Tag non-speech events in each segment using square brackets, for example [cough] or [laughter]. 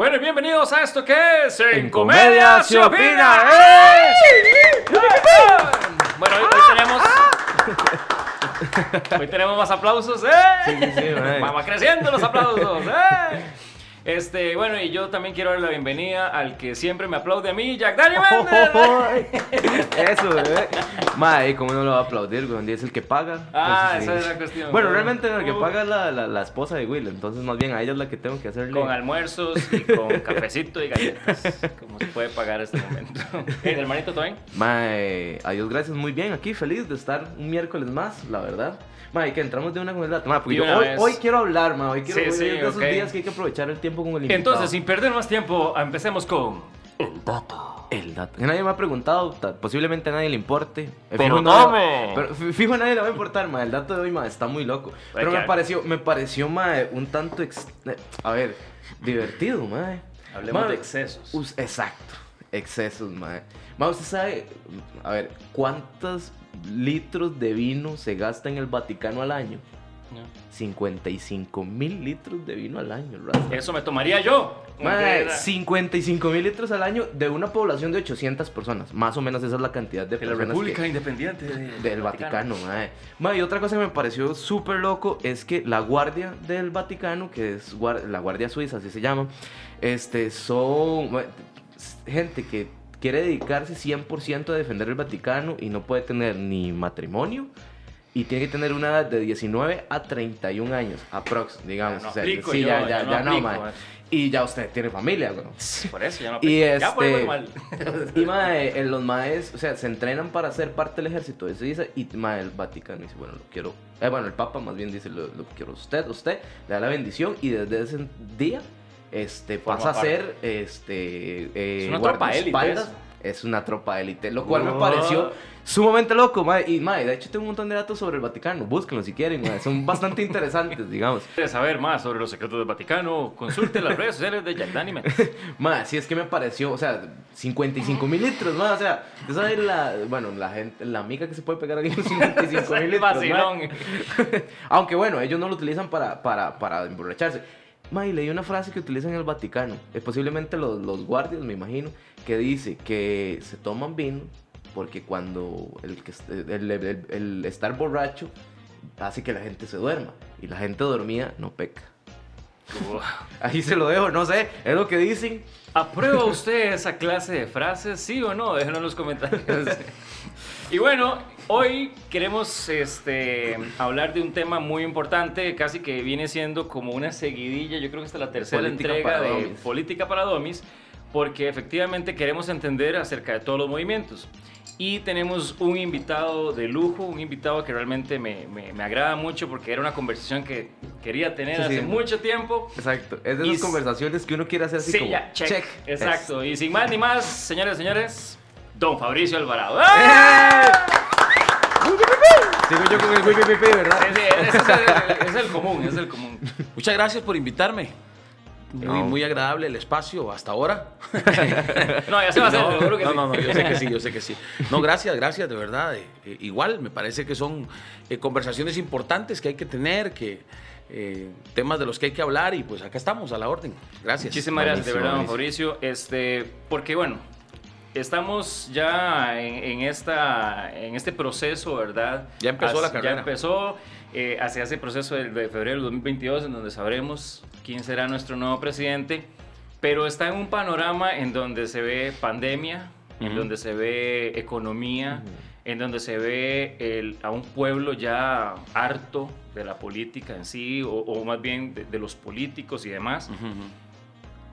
Bueno, y bienvenidos a esto que es En, Comedia se opina. ¡Eh! Bueno, hoy, hoy tenemos. [laughs] Hoy tenemos más aplausos, ¿eh? Sí, sí, sí, [laughs] mae. Va va creciendo los aplausos, ¿eh? Este, bueno, y yo también quiero darle la bienvenida al que siempre me aplaude a mí, Jack Daniel [laughs] Méndez. Eso, bebé. Mae, ¿cómo no lo va a aplaudir, güey? Es el que paga. Ah, Entonces, esa sí. es la cuestión. Bueno, realmente el que Uh. paga es la, la, la esposa de Will, entonces más bien a ella es la que tengo que hacerle. Con almuerzos y con cafecito y galletas. [laughs] Como se puede pagar este momento. ¿El hermanito también? Mae, adiós, gracias, muy bien. Aquí feliz de estar un miércoles más, la verdad. Mae, que entramos de una con el dato. Mae, porque De yo hoy, quiero hablar, mae. Hoy quiero Sí, hoy sí, de esos días que hay que aprovechar el tiempo con el invitado. Entonces, sin perder más tiempo, empecemos con. El dato. El dato. Nadie me ha preguntado, ta- posiblemente a nadie le importe. Eh, Pero fijo, no- pero fi- fijo a nadie le va a importar, ma. El dato de hoy, ma, está muy loco. Pero me pareció, me pareció, ma, un tanto, ex- eh, a ver, divertido, ma. Hablemos Ma, de excesos. exacto, excesos, ma. Ma, usted sabe, a ver, ¿cuántos litros de vino se gasta en el Vaticano al año? 55 mil litros de vino al año, Rasta. Eso me tomaría yo. Mae, Era- 55 mil litros al año de una población de 800 personas. Más o menos esa es la cantidad de de la República que- Independiente de- del Vaticano. mae. Mae, y otra cosa que me pareció súper loco es que la guardia del Vaticano, que es la guardia suiza, así se llama, este, son gente que quiere dedicarse 100% a defender el Vaticano y no puede tener ni matrimonio. Y tiene que tener una edad de 19 a 31 años, aprox, digamos. Ya no o sea, aplico sí, yo, ya, ya ya, no ya no, mae. Y ya usted tiene familia, güey. Por eso ya no Y. Ya este- muy mal. [laughs] Y mae, en los maes, o sea, se entrenan para ser parte del ejército de Suiza y mae, el Vaticano dice, bueno, lo quiero. eh, bueno, el Papa más bien dice, lo, lo quiero usted, usted, le da la bendición y desde ese día este, Forma pasa a ser este, eh, Es una tropa élite. Es una tropa élite, lo cual me pareció sumamente loco, mae. Y mae, de hecho tengo un montón de datos sobre el Vaticano, búsquenlo si quieren, mae, son bastante [laughs] interesantes, digamos. ¿Quieres saber más sobre los secretos del Vaticano? Consulte las redes sociales de Jack Daniel Méndez. [laughs] Mae, sí es que me pareció, o sea, 55 mil litros, mae, o sea, tú sabes la, bueno, la gente, la amiga que se puede pegar aquí con 55 mil litros. [laughs] Aunque bueno, ellos no lo utilizan para, para, para emborracharse. Mae, leí una frase que utilizan en el Vaticano, eh, posiblemente los, los guardias, me imagino, que dice que se toman vino porque cuando el, est- el, el- el estar borracho hace que la gente se duerma y la gente dormida no peca. Ahí se lo dejo, no sé, es lo que dicen. ¿Aprueba usted esa clase de frases? ¿Sí o no? Déjenlo en los comentarios. [laughs] y bueno, hoy queremos este, hablar de un tema muy importante, casi que viene siendo como una seguidilla. Yo creo que esta es la tercera Política entrega de Domis. Política para Domis, porque efectivamente queremos entender acerca de todos los movimientos. Y tenemos un invitado de lujo, un invitado que realmente me, me- me agrada mucho porque era una conversación que quería tener Sí, hace sí. mucho tiempo. Exacto, es de esas conversaciones que uno quiere hacer así Sí, como ya, check. Es- Exacto. Y sin más ni más, señores señores, don Fabricio Alvarado. ¡Eh! ¡Ah! Sigo yo con el pipi, pipi, ¿verdad? Ese es el, es el común, es el común. Muchas gracias por invitarme. Muy, No. muy agradable el espacio hasta ahora. No, ya se va a hacer, no, seguro que no, sí. no, no, yo sé que sí, yo sé que sí. No, gracias, gracias, de verdad. Eh, eh, igual, me parece que son eh, conversaciones importantes que hay que tener, que eh, temas de los que hay que hablar y pues acá estamos a la orden. Gracias. Muchísimas gracias, de verdad, don. Fabricio. Este, porque bueno, estamos ya en, en esta, en este proceso, ¿verdad? Ya empezó la Hace- carrera. Ya empezó eh, hacia ese proceso de, de febrero del 2022, en donde sabremos quién será nuestro nuevo presidente. Pero está en un panorama en donde se ve pandemia, en donde se ve economía, en donde se ve el- a un pueblo ya harto de la política en sí, o, o más bien de- de los políticos y demás. Ujú.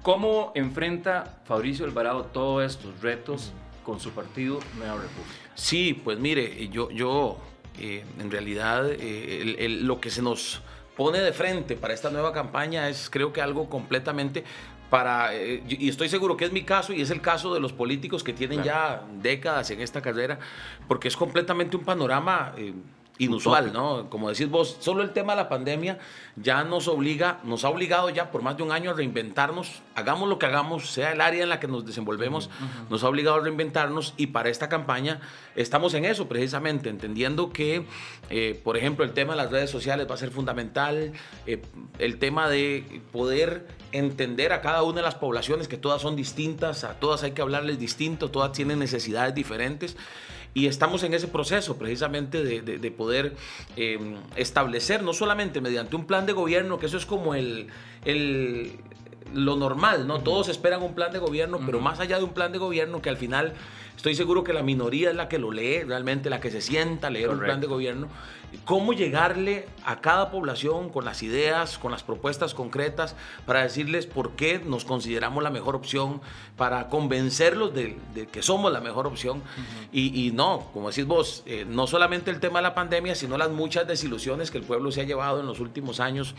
¿Cómo enfrenta Fabricio Alvarado todos estos retos con su partido Nueva República? Sí, pues mire, yo, yo eh, en realidad eh, el- el- lo que se nos pone de frente para esta nueva campaña es creo que algo completamente para, eh, y estoy seguro que es mi caso y es el caso de los políticos que tienen ya décadas en esta carrera, porque es completamente un panorama inusual, ¿no? Como decís vos, solo el tema de la pandemia ya nos obliga, nos ha obligado ya por más de un año a reinventarnos, hagamos lo que hagamos, sea el área en la que nos desenvolvemos, nos ha obligado a reinventarnos y para esta campaña estamos en eso precisamente, entendiendo que, eh, por ejemplo, el tema de las redes sociales va a ser fundamental, eh, el tema de poder entender a cada una de las poblaciones que todas son distintas, a todas hay que hablarles distinto, todas tienen necesidades diferentes y estamos en ese proceso precisamente de, poder em, establecer, no solamente mediante un plan de gobierno, que eso es como el, lo normal, ¿no? Todos esperan un plan de gobierno, pero más allá de un plan de gobierno que al final estoy seguro que la minoría es la que lo lee, realmente la que se sienta a leer un plan de gobierno cómo llegarle a cada población con las ideas, con las propuestas concretas, para decirles por qué nos consideramos la mejor opción, para convencerlos de, que somos la mejor opción. y, no, como decís vos, eh, no solamente el tema de la pandemia, sino las muchas desilusiones que el pueblo se ha llevado en los últimos años,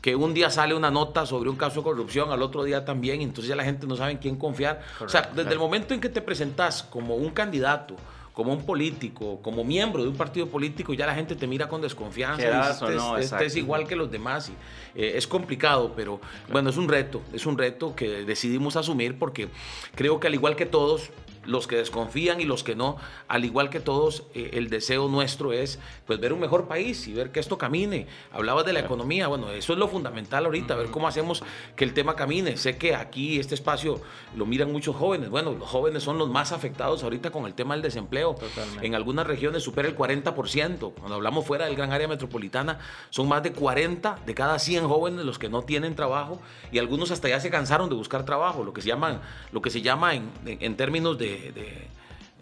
que un día sale una nota sobre un caso de corrupción, al otro día también, y entonces ya la gente no sabe en quién confiar. o sea, desde el momento en que te presentas como un candidato, como un político, como miembro de un partido político, ya la gente te mira con desconfianza. Este, no, este, es igual que los demás. Y, eh, es complicado, pero bueno, es un reto, es un reto que decidimos asumir porque creo que al igual que todos, los que desconfían y los que no, al igual que todos, eh, el deseo nuestro es pues ver un mejor país y ver que esto camine. Hablabas de la economía, bueno, eso es lo fundamental ahorita, ver cómo hacemos que el tema camine. Sé que aquí este espacio lo miran muchos jóvenes, bueno, los jóvenes son los más afectados ahorita con el tema del desempleo. En algunas regiones supera el 40%, cuando hablamos fuera del gran área metropolitana, son más de 40 de cada 100 jóvenes los que no tienen trabajo y algunos hasta ya se cansaron de buscar trabajo, lo que se llama, lo que se llama en términos de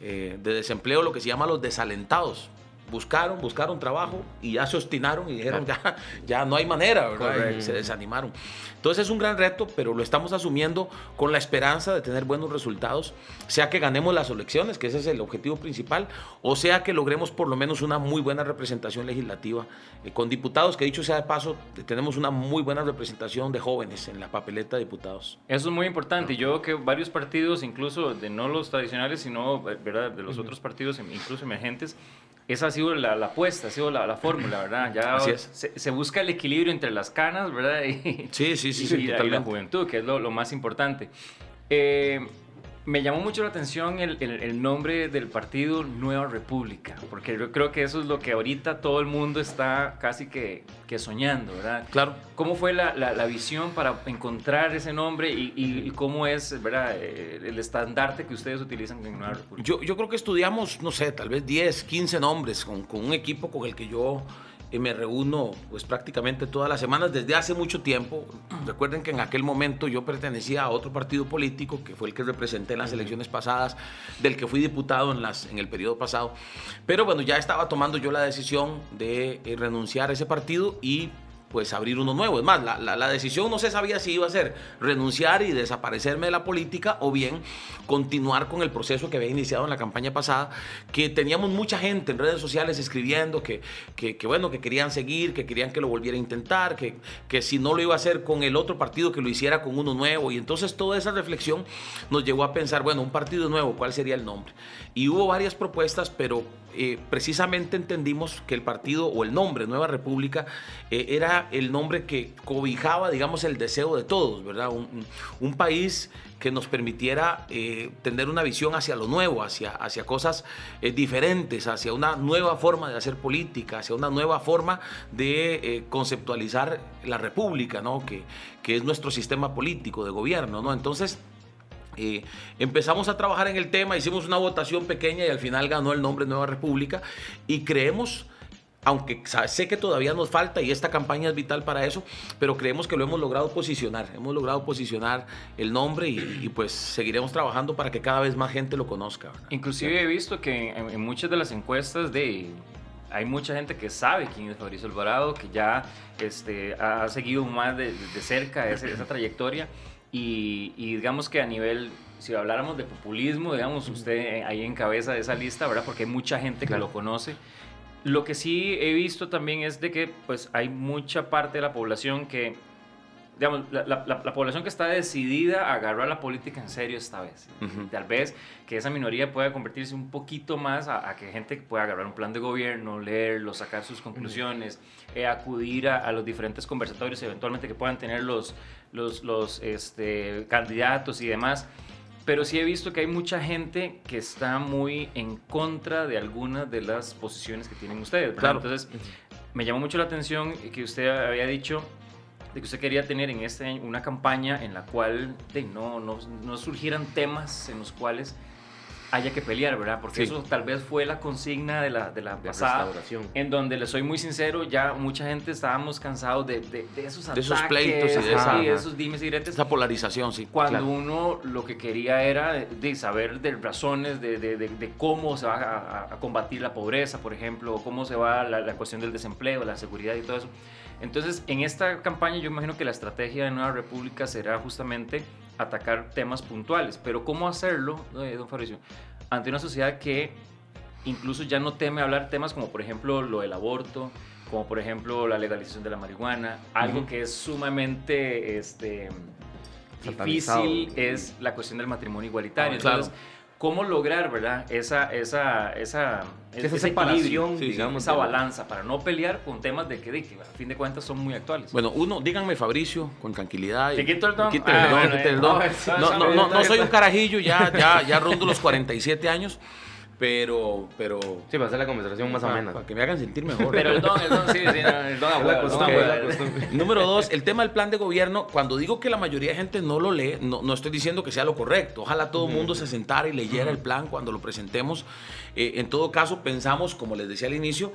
eh, de, desempleo, lo que se llama los desalentados. Buscaron, buscaron trabajo y ya se obstinaron y dijeron, ya, ya no hay manera, ¿verdad? se desanimaron. Entonces es un gran reto, pero lo estamos asumiendo con la esperanza de tener buenos resultados, sea que ganemos las elecciones, que ese es el objetivo principal, o sea que logremos por lo menos una muy buena representación legislativa eh, con diputados, que dicho sea de paso, tenemos una muy buena representación de jóvenes en la papeleta de diputados. Eso es muy importante. Yo veo que varios partidos, incluso de no los tradicionales, sino ¿verdad? de los otros partidos, incluso emergentes, esa ha sido la, apuesta, ha sido la, fórmula, ¿verdad? Ya Se, busca el equilibrio entre las canas, ¿verdad? [laughs] Y, sí, sí, sí, y, la juventud, que es lo, lo más importante. Eh, me llamó mucho la atención el, el, nombre del partido Nueva República, porque yo creo que eso es lo que ahorita todo el mundo está casi que, que soñando, ¿verdad? Claro. ¿Cómo fue la, la, visión para encontrar ese nombre y, y, cómo es, ¿verdad? Eh, el estandarte que ustedes utilizan en Nueva República? Yo, yo creo que estudiamos, no sé, tal vez 10, 15 nombres con, con un equipo con el que yo me reúno pues prácticamente todas las semanas desde hace mucho tiempo. Recuerden que en aquel momento yo pertenecía a otro partido político que fue el que representé en las elecciones pasadas, del que fui diputado en, las, en el periodo pasado. Pero bueno, ya estaba tomando yo la decisión de eh, renunciar a ese partido y pues abrir uno nuevo. Es más, la, la, decisión no se sabía si iba a ser renunciar y desaparecerme de la política o bien continuar con el proceso que había iniciado en la campaña pasada, que teníamos mucha gente en redes sociales escribiendo que, que, bueno, que querían seguir, que querían que lo volviera a intentar, que, que si no lo iba a hacer con el otro partido, que lo hiciera con uno nuevo. Y entonces toda esa reflexión nos llevó a pensar, bueno, un partido nuevo, ¿cuál sería el nombre? Y hubo varias propuestas, pero eh, precisamente entendimos que el partido o el nombre Nueva República eh, era el nombre que cobijaba, digamos, el deseo de todos, ¿verdad? Un, país que nos permitiera eh, tener una visión hacia lo nuevo, hacia, hacia cosas diferentes, hacia una nueva forma de hacer política, hacia una nueva forma de conceptualizar la república, ¿no? Que, que es nuestro sistema político de gobierno, ¿no? Entonces, eh, empezamos a trabajar en el tema, hicimos una votación pequeña y al final ganó el nombre Nueva República. Y creemos, aunque sé que todavía nos falta y esta campaña es vital para eso, pero creemos que lo hemos logrado posicionar, hemos logrado posicionar el nombre y, pues seguiremos trabajando para que cada vez más gente lo conozca. Inclusive he visto que en, muchas de las encuestas de hay mucha gente que sabe quién es Fabricio Alvarado, que ya este, ha seguido más de, cerca esa trayectoria y, digamos que a nivel, si habláramos de populismo, digamos, usted ahí encabeza esa lista, ¿verdad? Porque hay mucha gente que lo conoce. Lo que sí he visto también es de que pues hay mucha parte de la población que digamos, la, la- la- la población que está decidida a agarrar la política en serio esta vez. Ujú. Tal vez que esa minoría pueda convertirse un poquito más a, a que gente pueda agarrar un plan de gobierno, leerlo, sacar sus conclusiones, eh, acudir a, a los diferentes conversatorios eventualmente que puedan tener los, los, los este, candidatos y demás. Pero sí he visto que hay mucha gente que está muy en contra de algunas de las posiciones que tienen ustedes. ¿verdad? Claro. Entonces, me llamó mucho la atención que usted había dicho de que usted quería tener en este año una campaña en la cual de, no, no, no surgieran temas en los cuales haya que pelear, ¿verdad? Porque Sí. eso tal vez fue la consigna de la, de la De pasada, restauración. en donde le soy muy sincero, ya mucha gente estábamos cansados de, de, de esos De ataques, esos pleitos y de esa- y de esos dimes y diretes. Esa polarización, sí. Cuando Claro. uno lo que quería era de saber de razones de, de- de- de cómo se va a, a- combatir la pobreza, por ejemplo, o cómo se va la, la cuestión del desempleo, la seguridad y todo eso. Entonces, en esta campaña yo imagino que la estrategia de Nueva República será justamente atacar temas puntuales. Pero ¿cómo hacerlo, eh, don Fabricio? Ante una sociedad que incluso ya no teme hablar temas como, por ejemplo, lo del aborto, como por ejemplo la legalización de la marihuana, algo que es sumamente este, difícil es la cuestión del matrimonio igualitario. Ah, claro. ¿Cómo lograr, verdad, esa, esa, esa, Esa ese equilibrio, sí, digamos. esa balanza para no pelear con temas de que, de que, a fin de cuentas son muy actuales? Bueno, uno, díganme Fabricio, con tranquilidad. y- ¿Te quito el don? Quite el Ah, don, bueno, quite el eh, don. no, [laughs] No, no, soy un carajillo, ya, ya, ya rondo los 47 años, pero, pero... Sí, va a ser la conversación más para, amena. para que me hagan sentir mejor. Pero el don, el don, sí, sí, no, el don a Es huevo, la costumbre, costumbre. [laughs] Número dos, el tema del plan de gobierno. Cuando digo que la mayoría de gente no lo lee, no, no estoy diciendo que sea lo correcto. Ojalá todo el mundo se sentara y leyera el plan cuando lo presentemos. Eh, en todo caso, pensamos, como les decía al inicio,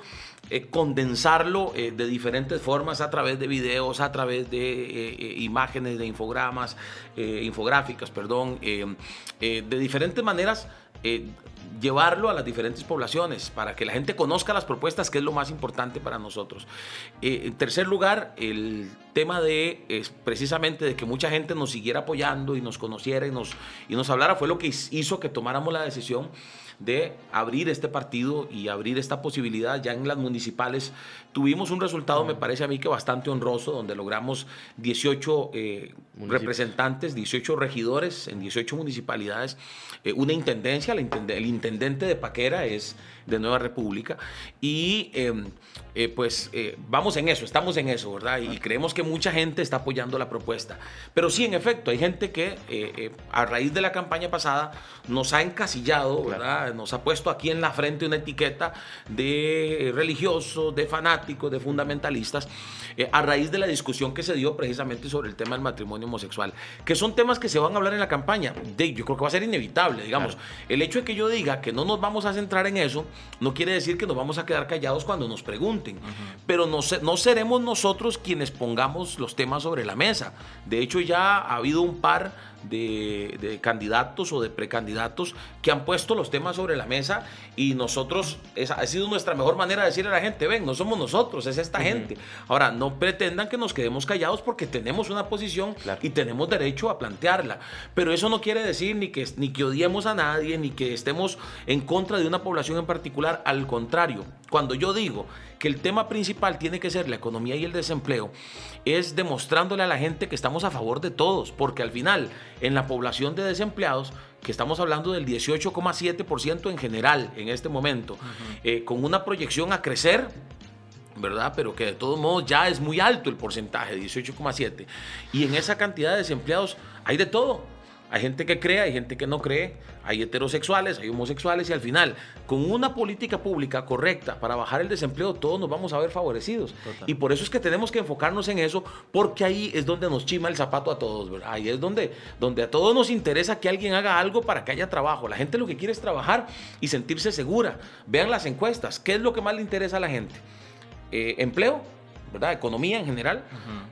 eh, condensarlo eh, de diferentes formas a través de videos, a través de eh, eh, imágenes, de infogramas, eh, infográficas, perdón, eh, eh, de diferentes maneras. Eh, llevarlo a las diferentes poblaciones para que la gente conozca las propuestas, que es lo más importante para nosotros. Eh, en tercer lugar, el tema de es precisamente de que mucha gente nos siguiera apoyando y nos conociera y nos, y nos hablara fue lo que hizo que tomáramos la decisión de abrir este partido y abrir esta posibilidad ya en las municipales. Tuvimos un resultado, me parece a mí que bastante honroso, donde logramos 18 eh, representantes, 18 regidores en 18 municipalidades, eh, una intendencia, la intende- el intendente de Paquera es de Nueva República y eh, eh, pues eh, vamos en eso, estamos en eso, ¿verdad? Y creemos que mucha gente está apoyando la propuesta. Pero sí, en efecto, hay gente que eh, eh, a raíz de la campaña pasada nos ha encasillado, ¿verdad? Nos ha puesto aquí en la frente una etiqueta de religiosos, de fanáticos, de fundamentalistas, eh, a raíz de la discusión que se dio precisamente sobre el tema del matrimonio homosexual, que son temas que se van a hablar en la campaña. De, yo creo que va a ser inevitable, digamos. El hecho de que yo diga que no nos vamos a centrar en eso, no quiere decir que nos vamos a quedar callados cuando nos pregunten, pero no, no seremos nosotros quienes pongamos los temas sobre la mesa. De hecho, ya ha habido un par de, de candidatos o de precandidatos que han puesto los temas sobre la mesa y nosotros, esa ha sido nuestra mejor manera de decirle a la gente, ven, no somos nosotros, es esta gente. Ahora, no pretendan que nos quedemos callados porque tenemos una posición Claro. y tenemos derecho a plantearla. Pero eso no quiere decir ni que, ni que odiemos a nadie, ni que estemos en contra de una población en particular. Al contrario, cuando yo digo que el tema principal tiene que ser la economía y el desempleo, es demostrándole a la gente que estamos a favor de todos, porque al final, en la población de desempleados, que estamos hablando del 18,7% en general en este momento, eh, con una proyección a crecer, ¿verdad? Pero que de todos modos ya es muy alto el porcentaje, 18,7. Y en esa cantidad de desempleados hay de todo. Hay gente que cree, hay gente que no cree, hay heterosexuales, hay homosexuales y al final, con una política pública correcta para bajar el desempleo, todos nos vamos a ver favorecidos. Y por eso es que tenemos que enfocarnos en eso, porque ahí es donde nos chima el zapato a todos, ¿verdad? Ahí es donde, donde a todos nos interesa que alguien haga algo para que haya trabajo. La gente lo que quiere es trabajar y sentirse segura. Vean las encuestas, ¿qué es lo que más le interesa a la gente? eh, empleo, ¿verdad? Economía en general,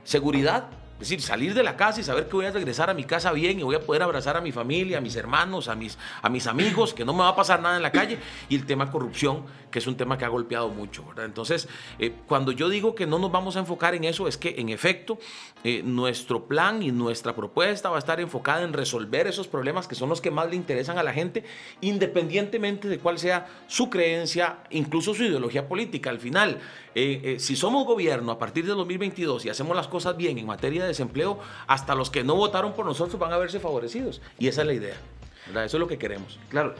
seguridad, es decir, salir de la casa y saber que voy a regresar a mi casa bien y voy a poder abrazar a mi familia, a mis hermanos, a mis, a mis amigos, que no me va a pasar nada en la calle, y el tema corrupción, que es un tema que ha golpeado mucho, ¿verdad? Entonces, eh, cuando yo digo que no nos vamos a enfocar en eso, es que en efecto, eh, nuestro plan y nuestra propuesta va a estar enfocada en resolver esos problemas que son los que más le interesan a la gente, independientemente de cuál sea su creencia, incluso su ideología política. Al final, eh, eh, si somos gobierno a partir de 2022 y hacemos las cosas bien en materia haya desempleo, hasta los que no votaron por nosotros van a verse favorecidos. Y esa es la idea. Eso es lo que queremos. Claro.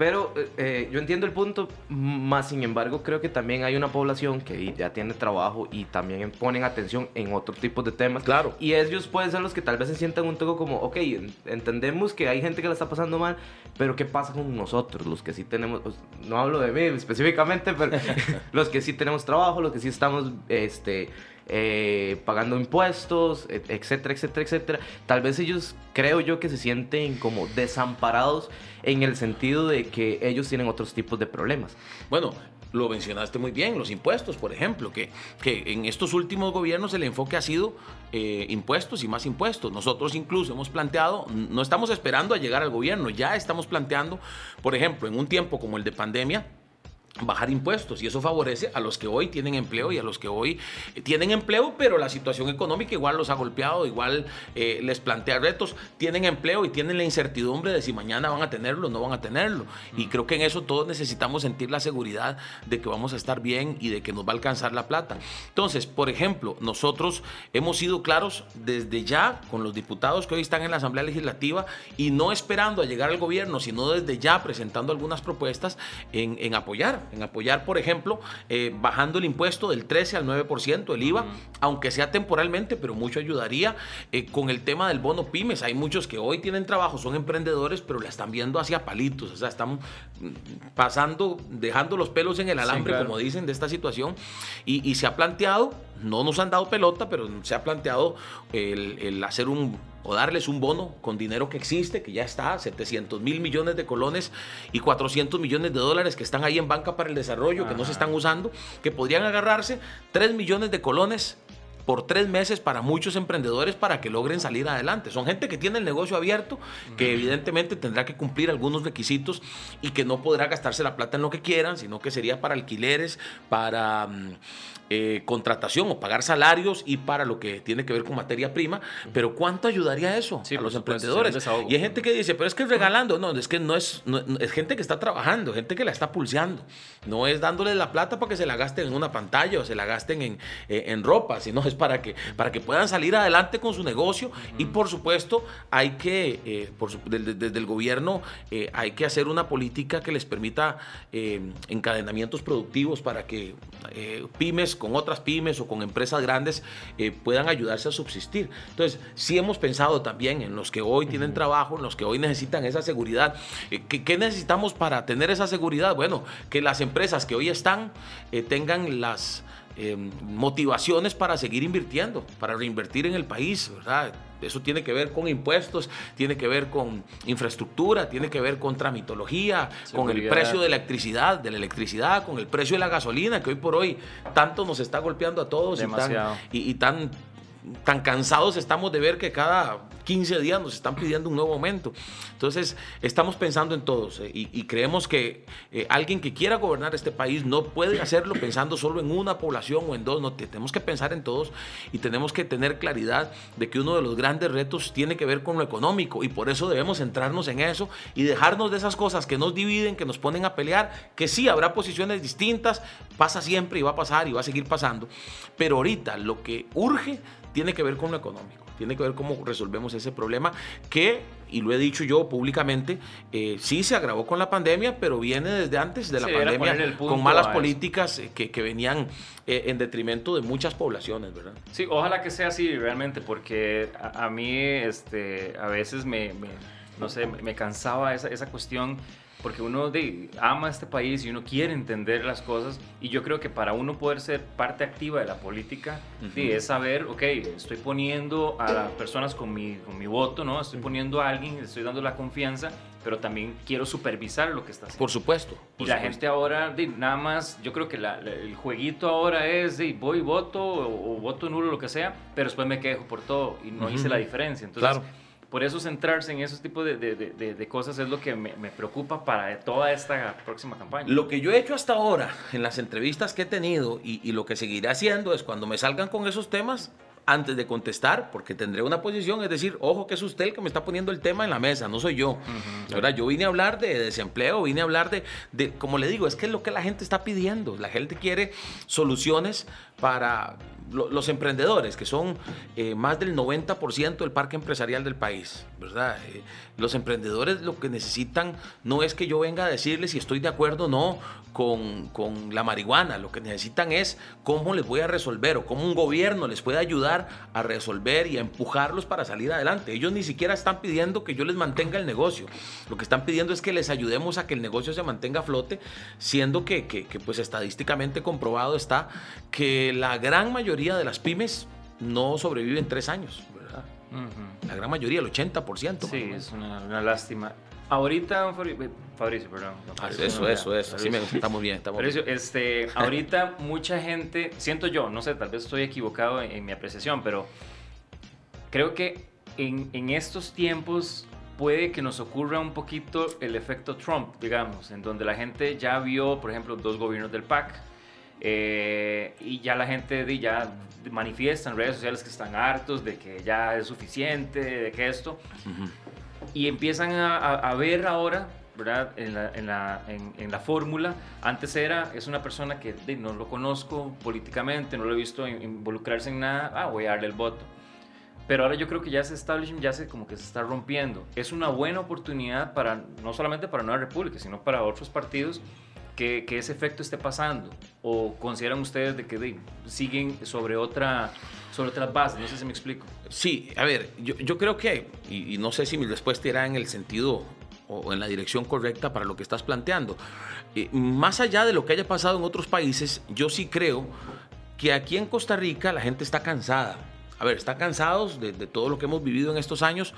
Pero eh, eh, yo entiendo el punto, más sin embargo creo que también hay una población que ya tiene trabajo y también ponen atención en otro tipo de temas. Claro. Y ellos pueden ser los que tal vez se sientan un poco como, ok, en- entendemos que hay gente que la está pasando mal, pero ¿qué pasa con nosotros? Los que sí tenemos, pues, no hablo de mí específicamente, pero [laughs] los que sí tenemos trabajo, los que sí estamos, este... eh, pagando impuestos, et- etcétera, etcétera, etcétera. Tal vez ellos, creo yo, que se sienten como desamparados en el sentido de que ellos tienen otros tipos de problemas. Bueno, lo mencionaste muy bien, los impuestos, por ejemplo, que, que en estos últimos gobiernos el enfoque ha sido eh, impuestos y más impuestos. Nosotros incluso hemos planteado, no estamos esperando a llegar al gobierno, ya estamos planteando, por ejemplo, en un tiempo como el de pandemia, bajar impuestos y eso favorece a los que hoy tienen empleo y a los que hoy tienen empleo, pero la situación económica igual los ha golpeado, igual eh, les plantea retos, tienen empleo y tienen la incertidumbre de si mañana van a tenerlo o no van a tenerlo. Y creo que en eso todos necesitamos sentir la seguridad de que vamos a estar bien y de que nos va a alcanzar la plata. Entonces, por ejemplo, nosotros hemos sido claros desde ya con los diputados que hoy están en la Asamblea Legislativa y no esperando a llegar al gobierno, sino desde ya presentando algunas propuestas en, en apoyar, en apoyar, por ejemplo, eh, bajando el impuesto del 13 al 9%, el IVA, aunque sea temporalmente, pero mucho ayudaría eh, con el tema del bono pymes. Hay muchos que hoy tienen trabajo, son emprendedores, pero la están viendo hacia palitos, o sea, están mm, pasando, dejando los pelos en el alambre, claro. como dicen, de esta situación, y, y se ha planteado, no nos han dado pelota, pero se ha planteado el, el hacer un o darles un bono con dinero que existe, que ya está, 700 mil millones de colones y 400 millones de dólares que están ahí en banca para el desarrollo, que no se están usando, que podrían agarrarse 3 millones de colones por tres meses para muchos emprendedores para que logren salir adelante. Son gente que tiene el negocio abierto, que evidentemente tendrá que cumplir algunos requisitos y que no podrá gastarse la plata en lo que quieran, sino que sería para alquileres, para mm, eh, contratación o pagar salarios y para lo que tiene que ver con materia prima. Pero ¿cuánto ayudaría eso Sí, a los supuesto, emprendedores? Y hay gente que dice, pero es que es regalando. No, es que no es, no- es gente que está trabajando, gente que la está pulseando. No es dándole la plata para que se la gasten en una pantalla o se la gasten en, eh, en ropa, sino es para que, para que puedan salir adelante con su negocio. Y por supuesto, hay que, eh, por su- desde, desde el gobierno, eh, hay que hacer una política que les permita encadenamientos productivos para que pymes con otras pymes o con empresas grandes eh, puedan ayudarse a subsistir. Entonces, sí hemos pensado también en los que hoy tienen trabajo, en los que hoy necesitan esa seguridad. Eh, ¿qué, qué necesitamos para tener esa seguridad? Bueno, que las empresas que hoy están eh, tengan las motivaciones para seguir invirtiendo, para reinvertir en el país, ¿verdad? Eso tiene que ver con impuestos, tiene que ver con infraestructura, tiene que ver con tramitología, con el precio de la electricidad, de la electricidad, con el precio de la gasolina, que hoy por hoy tanto nos está golpeando a todos y tan, y tan, tan cansados estamos de ver que cada 15 días nos están pidiendo un nuevo aumento. Entonces, estamos pensando en todos eh, y, y creemos que eh, alguien que quiera gobernar este país no puede hacerlo pensando solo en una población o en dos, no, te- tenemos que pensar en todos y tenemos que tener claridad de que uno de los grandes retos tiene que ver con lo económico y por eso debemos centrarnos en eso y dejarnos de esas cosas que nos dividen, que nos ponen a pelear, que sí habrá posiciones distintas, pasa siempre y va a pasar y va a seguir pasando, pero ahorita lo que urge tiene que ver con lo económico, tiene que ver cómo resolvemos ese problema que, y lo he dicho yo públicamente, eh, sí se agravó con la pandemia, pero viene desde antes de la pandemia con malas políticas eh, que, que venían eh, en detrimento de muchas poblaciones, ¿verdad? Sí, ojalá que sea así realmente, porque a, a mí este, a veces me, me- no sé, me cansaba esa, esa cuestión, porque uno de, ama este país y uno quiere entender las cosas, y yo creo que para uno poder ser parte activa de la política, sí, es saber, ok, estoy poniendo a las personas con mi, con mi voto, ¿no? Estoy poniendo a alguien, le estoy dando la confianza, pero también quiero supervisar lo que está haciendo. Por supuesto. Y por la supuesto. gente ahora, di, nada más, yo creo que la- la- el jueguito ahora es, di, voy y voto o, o voto nulo, lo que sea, pero después me quejo por todo y no hice Ujú. la diferencia. Entonces, Claro. Por eso centrarse en esos tipos de, de- de- de- cosas es lo que me, me preocupa para toda esta próxima campaña. Lo que yo he hecho hasta ahora en las entrevistas que he tenido y, y lo que seguiré haciendo es cuando me salgan con esos temas, antes de contestar, porque tendré una posición, es decir, ojo que es usted el que me está poniendo el tema en la mesa, no soy yo. Ahora, yo vine a hablar de desempleo, vine a hablar de, de, como le digo, es que es lo que la gente está pidiendo. La gente quiere soluciones para los emprendedores, que son eh, más del 90% del parque empresarial del país, ¿verdad? Eh, los emprendedores lo que necesitan no es que yo venga a decirles si estoy de acuerdo o no con, con, la marihuana, lo que necesitan es cómo les voy a resolver o cómo un gobierno les puede ayudar a resolver y a empujarlos para salir adelante. Ellos ni siquiera están pidiendo que yo les mantenga el negocio, lo que están pidiendo es que les ayudemos a que el negocio se mantenga a flote, siendo que, que, que pues estadísticamente comprobado está que la gran mayoría de las pymes no sobreviven tres años, ¿verdad? La gran mayoría, el 80%. Sí, es una, una, lástima. Ahorita, Fabricio, perdón. Ah, eso, eso, eso. Así me estamos bien. Estamos Fabricio, este, ahorita mucha gente, siento yo, no sé, tal vez estoy equivocado en, en mi apreciación, pero creo que en, en estos tiempos puede que nos ocurra un poquito el efecto Trump, digamos, en donde la gente ya vio, por ejemplo, dos gobiernos del PAC, eh, y ya la gente ya manifiesta en redes sociales que están hartos de que ya es suficiente, de que esto. Uh -huh. Y empiezan a, a, ver ahora, ¿verdad? En la, en la, en, en la fórmula, antes era, es una persona que de, no lo conozco políticamente, no lo he visto involucrarse en nada, ah, voy a darle el voto. Pero ahora yo creo que ya ese establishment ya se como que se está rompiendo. Es una buena oportunidad para, no solamente para Nueva República, sino para otros partidos que, ese efecto esté pasando? ¿O consideran ustedes de que de, siguen sobre, otra, sobre otras bases? No sé si me explico. Sí, a ver, yo, creo que, y, no sé si mi respuesta irá en el sentido o en la dirección correcta para lo que estás planteando. Eh, más allá de lo que haya pasado en otros países, yo sí creo que aquí en Costa Rica la gente está cansada. A ver, está cansados de, todo lo que hemos vivido en estos años.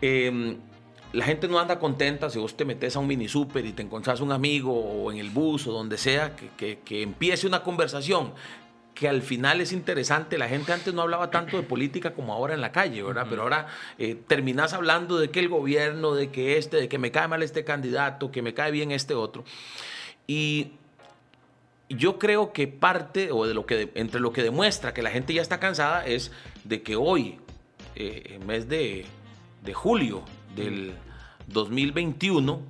Eh, la gente no anda contenta si vos te metes a un mini super y te encontrás un amigo o en el bus o donde sea, que, que, que, empiece una conversación que al final es interesante. La gente antes no hablaba tanto de política como ahora en la calle, ¿verdad? Uh -huh. Pero ahora eh, terminás hablando de que el gobierno, de que este, de que me cae mal este candidato, que me cae bien este otro. Y yo creo que parte, o de lo que, entre lo que demuestra que la gente ya está cansada, es de que hoy, eh, en mes de, de julio, del 2021,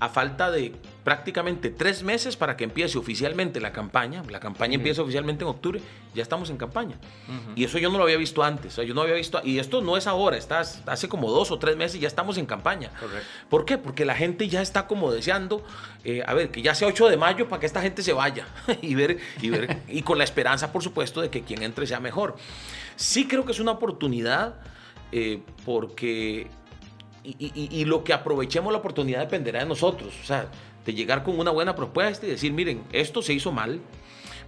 a falta de prácticamente tres meses para que empiece oficialmente la campaña. La campaña uh -huh. empieza oficialmente en octubre, ya estamos en campaña. Uh -huh. Y eso yo no lo había visto antes. O sea, yo no había visto, y esto no es ahora, está hace como dos o tres meses ya estamos en campaña. Correcto. ¿Por qué? Porque la gente ya está como deseando, eh, a ver, que ya sea 8 de mayo para que esta gente se vaya [laughs] y ver, y ver, y con la esperanza, por supuesto, de que quien entre sea mejor. Sí creo que es una oportunidad eh, porque y, y, y, lo que aprovechemos la oportunidad dependerá de nosotros. O sea, de llegar con una buena propuesta y decir, miren, esto se hizo mal.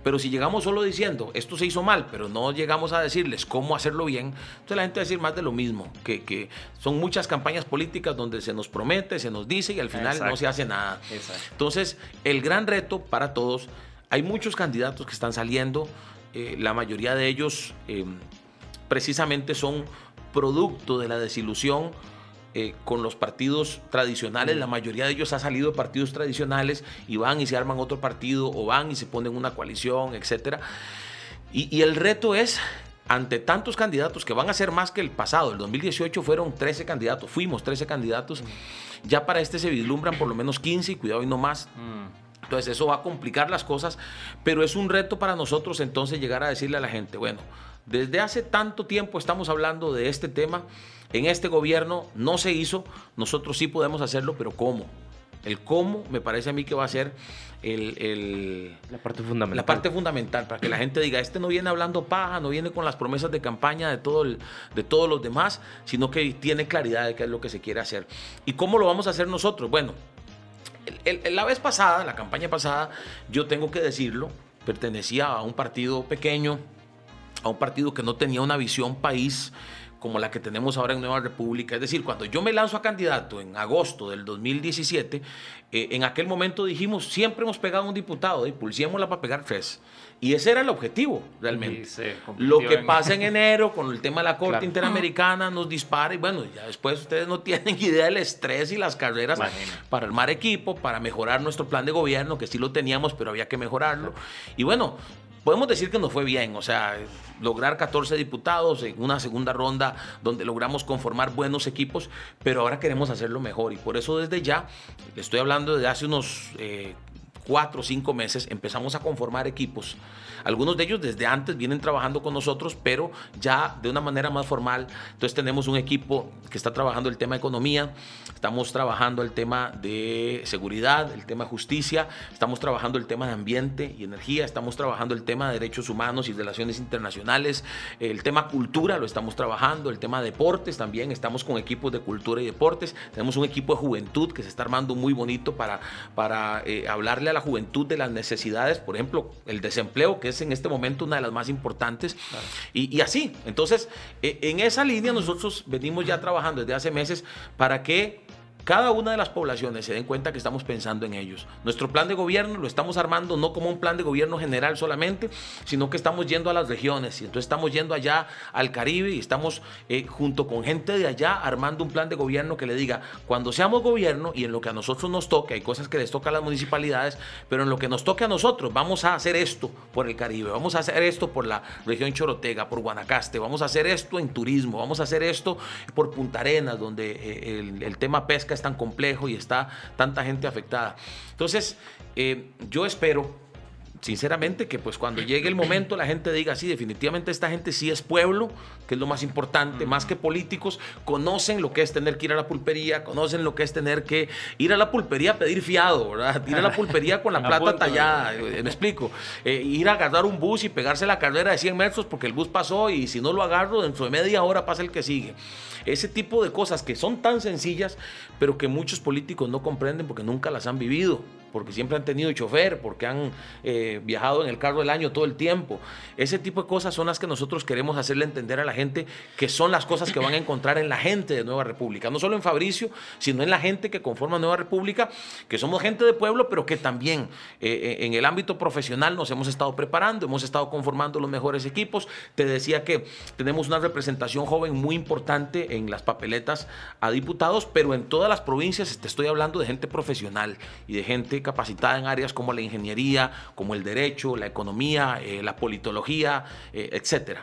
Pero si llegamos solo diciendo, esto se hizo mal, pero no llegamos a decirles cómo hacerlo bien, entonces la gente va a decir más de lo mismo, que, que son muchas campañas políticas donde se nos promete, se nos dice y al final Exacto. no se hace nada. Exacto. Entonces, el gran reto para todos, hay muchos candidatos que están saliendo, eh, la mayoría de ellos eh, precisamente son producto de la desilusión eh, con los partidos tradicionales, la mayoría de ellos ha salido de partidos tradicionales y van y se arman otro partido o van y se ponen una coalición, etc. Y, y, el reto es, ante tantos candidatos que van a ser más que el pasado, el 2018 fueron 13 candidatos, fuimos 13 candidatos, ya para este se vislumbran por lo menos 15 y cuidado y no más. Entonces eso va a complicar las cosas, pero es un reto para nosotros entonces llegar a decirle a la gente, bueno, desde hace tanto tiempo estamos hablando de este tema, en este gobierno no se hizo, nosotros sí podemos hacerlo, pero ¿cómo? El cómo me parece a mí que va a ser el, el, la, parte fundamental. la parte fundamental para que la gente diga, este no viene hablando paja, no viene con las promesas de campaña de, todo el, de todos los demás, sino que tiene claridad de qué es lo que se quiere hacer. ¿Y cómo lo vamos a hacer nosotros? Bueno, la vez pasada, la campaña pasada, yo tengo que decirlo, pertenecía a un partido pequeño, a un partido que no tenía una visión país como la que tenemos ahora en Nueva República. Es decir, cuando yo me lanzo a candidato en agosto del 2017, eh, en aquel momento dijimos, siempre hemos pegado a un diputado, impulsémosla para pegar tres. Y ese era el objetivo, realmente. Lo que en... pasa en enero con el tema de la [laughs] Corte claro. Interamericana nos dispara y bueno, ya después ustedes no [laughs] tienen idea del estrés y las carreras Imagina. para armar equipo, para mejorar nuestro plan de gobierno, que sí lo teníamos, pero había que mejorarlo. Y bueno, podemos decir que nos fue bien, o sea, lograr 14 diputados en una segunda ronda donde logramos conformar buenos equipos, pero ahora queremos hacerlo mejor y por eso desde ya, estoy hablando de hace unos... Eh, cuatro o cinco meses empezamos a conformar equipos. Algunos de ellos desde antes vienen trabajando con nosotros, pero ya de una manera más formal. Entonces tenemos un equipo que está trabajando el tema de economía, estamos trabajando el tema de seguridad, el tema de justicia, estamos trabajando el tema de ambiente y energía, estamos trabajando el tema de derechos humanos y relaciones internacionales, el tema cultura lo estamos trabajando, el tema de deportes también, estamos con equipos de cultura y deportes, tenemos un equipo de juventud que se está armando muy bonito para, para eh, hablarle a la juventud de las necesidades, por ejemplo, el desempleo, que es en este momento una de las más importantes, y, y, así. Entonces, eh, en esa línea nosotros venimos ya trabajando desde hace meses para que cada una de las poblaciones se den cuenta que estamos pensando en ellos. Nuestro plan de gobierno lo estamos armando no como un plan de gobierno general solamente, sino que estamos yendo a las regiones y entonces estamos yendo allá al Caribe y estamos eh, junto con gente de allá armando un plan de gobierno que le diga, cuando seamos gobierno y en lo que a nosotros nos toque, hay cosas que les toca a las municipalidades, pero en lo que nos toque a nosotros, vamos a hacer esto por el Caribe, vamos a hacer esto por la región Chorotega, por Guanacaste, vamos a hacer esto en turismo, vamos a hacer esto por Punta Arenas, donde eh, el, el tema pesca es tan complejo y está tanta gente afectada. Entonces, eh, yo espero sinceramente que pues cuando llegue el momento la gente diga, sí, definitivamente esta gente sí es pueblo, que es lo más importante, más que políticos, conocen lo que es tener que ir a la pulpería, conocen lo que es tener que ir a la pulpería a pedir fiado, ¿verdad? Ir a la pulpería con la [laughs] plata tallada, eh, me explico. Eh, ir a agarrar un bus y pegarse la carrera de 100 metros porque el bus pasó y si no lo agarro, dentro de media hora pasa el que sigue. Ese tipo de cosas que son tan sencillas, pero que muchos políticos no comprenden porque nunca las han vivido porque siempre han tenido chofer, porque han eh, viajado en el carro del año todo el tiempo. Ese tipo de cosas son las que nosotros queremos hacerle entender a la gente que son las cosas que van a encontrar en la gente de Nueva República. No solo en Fabricio, sino en la gente que conforma Nueva República, que somos gente de pueblo, pero que también eh, eh, en el ámbito profesional nos hemos estado preparando, hemos estado conformando los mejores equipos. Te decía que tenemos una representación joven muy importante en las papeletas a diputados, pero en todas las provincias te estoy hablando de gente profesional y de gente capacitada en áreas como la ingeniería, como el derecho, la economía, eh, la politología, etcétera.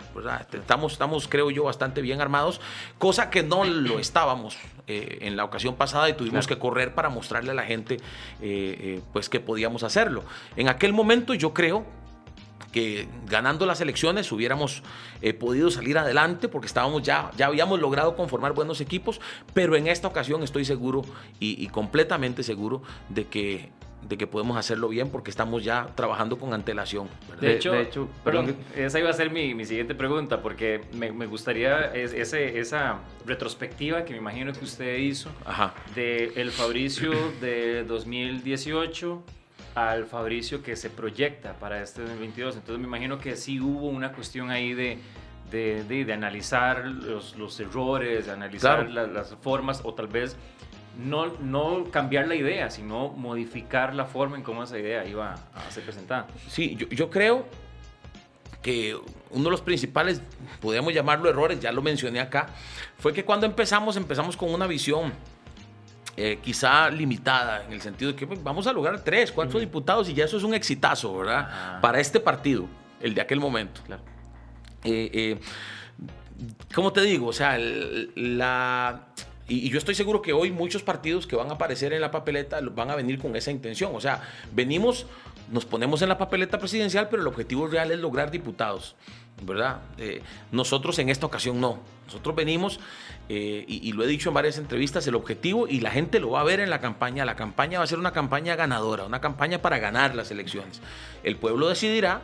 Estamos, estamos, creo yo, bastante bien armados, cosa que no lo estábamos eh, en la ocasión pasada y tuvimos que correr para mostrarle a la gente pues que podíamos hacerlo. En aquel momento yo creo que ganando las elecciones hubiéramos eh, podido salir adelante porque estábamos ya, ya habíamos logrado conformar buenos equipos, pero en esta ocasión estoy seguro y, completamente seguro de que de que podemos hacerlo bien porque estamos ya trabajando con antelación. De, hecho, perdón, esa iba a ser mi, mi siguiente pregunta porque me, me gustaría ese, esa retrospectiva que me imagino que usted hizo de el Fabricio de 2018 al Fabricio que se proyecta para este 2022. Entonces me imagino que sí hubo una cuestión ahí de, de, de, analizar los, los, errores, de analizar las formas o tal vez no, no cambiar la idea, sino modificar la forma en cómo esa idea iba a ser presentada. Sí, yo, yo creo que uno de los principales, podríamos llamarlo errores, ya lo mencioné acá, fue que cuando empezamos, empezamos con una visión eh, quizá limitada, en el sentido de que pues, vamos a lograr tres, cuatro diputados y ya eso es un exitazo, ¿verdad? Para este partido, el de aquel momento. Claro. Eh, eh, ¿Cómo te digo? O sea, la... Y, yo estoy seguro que hoy muchos partidos que van a aparecer en la papeleta van a venir con esa intención. O sea, venimos, nos ponemos en la papeleta presidencial, pero el objetivo real es lograr diputados, ¿verdad? nosotros en esta ocasión no. Nosotros venimos eh, y, lo he dicho en varias entrevistas, el objetivo, y la gente lo va a ver en la campaña, la campaña va a ser una campaña ganadora, una campaña para ganar las elecciones. El pueblo decidirá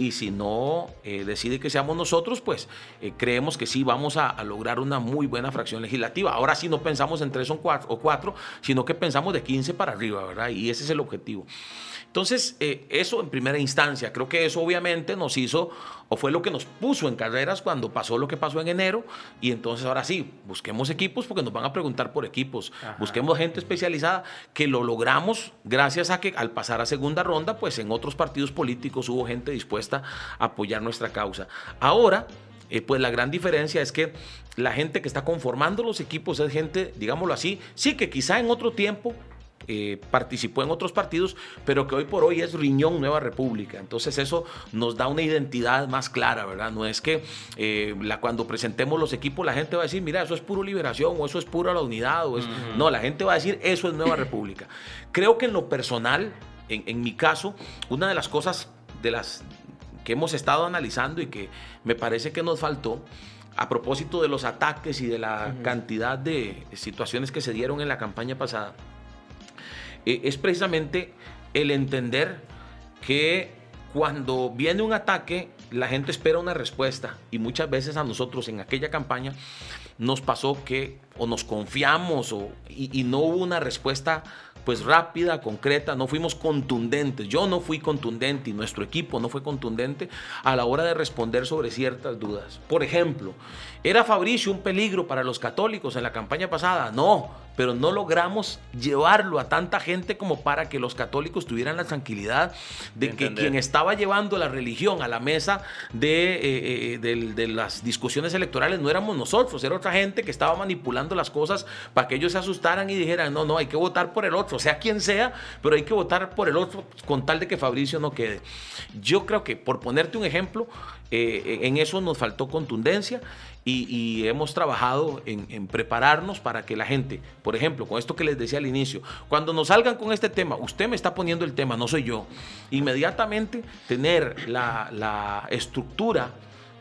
y si no eh, decide que seamos nosotros, pues eh, creemos que sí vamos a, lograr una muy buena fracción legislativa. Ahora sí no pensamos en tres o cuatro, sino que pensamos de 15 para arriba, ¿verdad? Y ese es el objetivo. Entonces, eh, eso en primera instancia, creo que eso obviamente nos hizo, o fue lo que nos puso en carreras cuando pasó lo que pasó en enero, y entonces ahora sí, busquemos equipos porque nos van a preguntar por equipos, busquemos gente especializada, que lo logramos gracias a que al pasar a segunda ronda, pues en otros partidos políticos hubo gente dispuesta a apoyar nuestra causa. Ahora, eh, pues la gran diferencia es que la gente que está conformando los equipos es gente, digámoslo así, sí que quizá en otro tiempo eh, participó en otros partidos, pero que hoy por hoy es Riñón Nueva República. Entonces eso nos da una identidad más clara, ¿verdad? No es que eh, la, cuando presentemos los equipos la gente va a decir, mira, eso es puro liberación o eso es pura la unidad. O es... No, la gente va a decir, eso es Nueva [clears throat] República. Creo que en lo personal, en, en mi caso, una de las cosas de las que hemos estado analizando y que me parece que nos faltó, a propósito de los ataques y de la cantidad de situaciones que se dieron en la campaña pasada, eh, es precisamente el entender que cuando viene un ataque, la gente espera una respuesta y muchas veces a nosotros en aquella campaña nos pasó que o nos confiamos o, y, y no hubo una respuesta pues rápida, concreta, no fuimos contundentes. Yo no fui contundente y nuestro equipo no fue contundente a la hora de responder sobre ciertas dudas. Por ejemplo, ¿era Fabricio un peligro para los católicos en la campaña pasada? No, pero no logramos llevarlo a tanta gente como para que los católicos tuvieran la tranquilidad de, que quien estaba llevando la religión a la mesa de, eh, eh, de, de, las discusiones electorales no éramos nosotros, era otra gente que estaba manipulando las cosas para que ellos se asustaran y dijeran, no, no, hay que votar por el otro, sea quien sea, pero hay que votar por el otro con tal de que Fabricio no quede. Yo creo que, por ponerte un ejemplo, eh, en eso nos faltó contundencia y, hemos trabajado en, prepararnos para que la gente, por ejemplo, con esto que les decía al inicio, cuando nos salgan con este tema, usted me está poniendo el tema, no soy yo, inmediatamente tener la, la estructura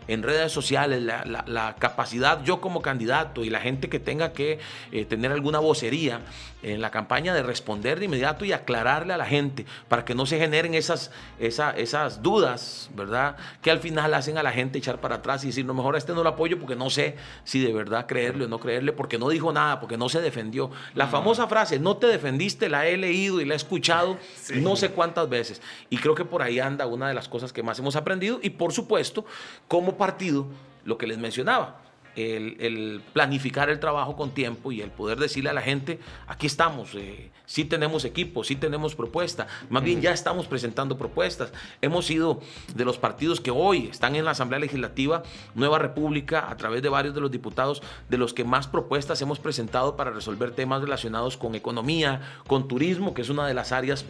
en redes sociales, la, la, la, capacidad yo como candidato y la gente que tenga que eh, tener alguna vocería en la campaña de responder de inmediato y aclararle a la gente para que no se generen esas, esa, esas dudas, ¿verdad? Que al final hacen a la gente echar para atrás y decir, no, mejor a este no lo apoyo porque no sé si de verdad creerle o no creerle, porque no dijo nada, porque no se defendió. La no. famosa frase, no te defendiste, la he leído y la he escuchado [laughs] sí. no sé cuántas veces. Y creo que por ahí anda una de las cosas que más hemos aprendido y por supuesto, como partido, lo que les mencionaba, el, el, planificar el trabajo con tiempo y el poder decirle a la gente, aquí estamos, eh, sí tenemos equipo, sí tenemos propuesta, más bien ya estamos presentando propuestas. Hemos sido de los partidos que hoy están en la Asamblea Legislativa Nueva República, a través de varios de los diputados, de los que más propuestas hemos presentado para resolver temas relacionados con economía, con turismo, que es una de las áreas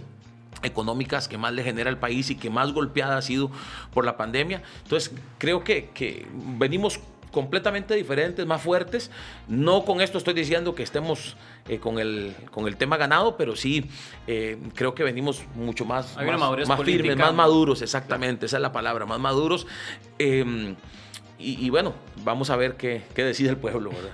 económicas que más le genera al país y que más golpeada ha sido por la pandemia. Entonces, creo que, que venimos completamente diferentes, más fuertes. No con esto estoy diciendo que estemos eh, con, el, con el tema ganado, pero sí eh, creo que venimos mucho más, más, más firmes, más maduros, exactamente, esa es la palabra, más maduros. Eh, y, y, bueno, vamos a ver qué, qué decide el pueblo, ¿verdad?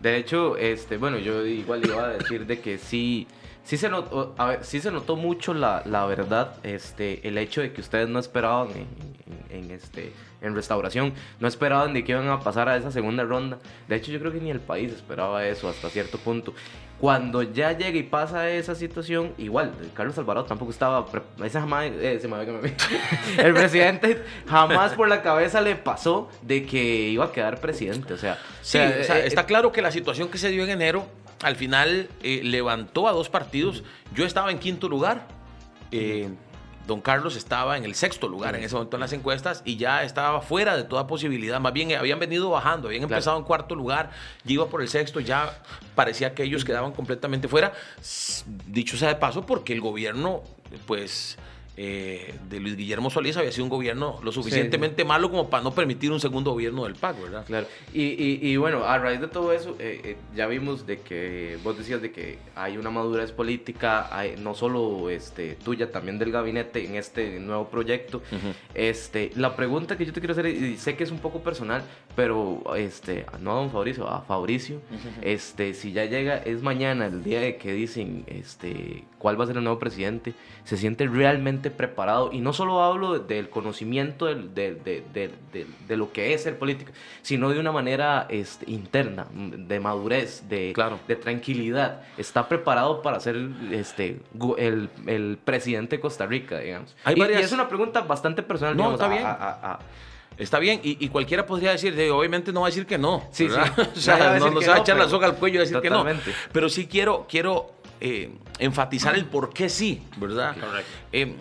De hecho, este, bueno, yo igual iba a decir de que sí, sí se notó, a ver, sí se notó mucho la, la verdad, este, el hecho de que ustedes no esperaban en, en, en, este, en restauración, no esperaban de que iban a pasar a esa segunda ronda. De hecho, yo creo que ni el país esperaba eso hasta cierto punto. Cuando ya llega y pasa esa situación, igual, Carlos Alvarado tampoco estaba. Esa jamás, eh, se me que me [laughs] El presidente jamás por la cabeza le pasó de que iba a quedar presidente. O sea, sí, o sea, eh, está claro que la situación que se dio en enero al final eh, levantó a dos partidos. Yo estaba en quinto lugar. Eh, don Carlos estaba en el sexto lugar en ese momento en las encuestas y ya estaba fuera de toda posibilidad. Más bien habían venido bajando, habían empezado claro. en cuarto lugar, ya iba por el sexto, ya parecía que ellos quedaban completamente fuera. Dicho sea de paso, porque el gobierno, pues eh, de Luis Guillermo Solís había sido un gobierno lo suficientemente sí, sí. malo como para no permitir un segundo gobierno del PAC, ¿verdad? Claro. Y, y, y bueno, a raíz de todo eso, eh, eh, ya vimos de que vos decías de que hay una madurez política, hay, no solo este, tuya, también del gabinete en este nuevo proyecto. Uh -huh. este, la pregunta que yo te quiero hacer, y sé que es un poco personal, pero este, no a don Fabricio, a Fabricio, uh -huh. este, si ya llega, es mañana el día de que dicen este, cuál va a ser el nuevo presidente, se siente realmente preparado. Y no solo hablo del conocimiento de, de, de, de, lo que es ser político, sino de una manera este, interna, de madurez, de, claro. de tranquilidad. Está preparado para ser este, el, el presidente de Costa Rica, digamos. Hay y, varias... y es una pregunta bastante personal. No, digamos, está bien. A, a, a, Está bien, y, y, cualquiera podría decir, obviamente no va a decir que no. Sí, sí. [laughs] o sea, no, no se va a echar la soga al cuello y decir Totalmente. que no. Pero sí quiero, quiero eh, enfatizar el por qué sí, ¿verdad? Correcto. Eh,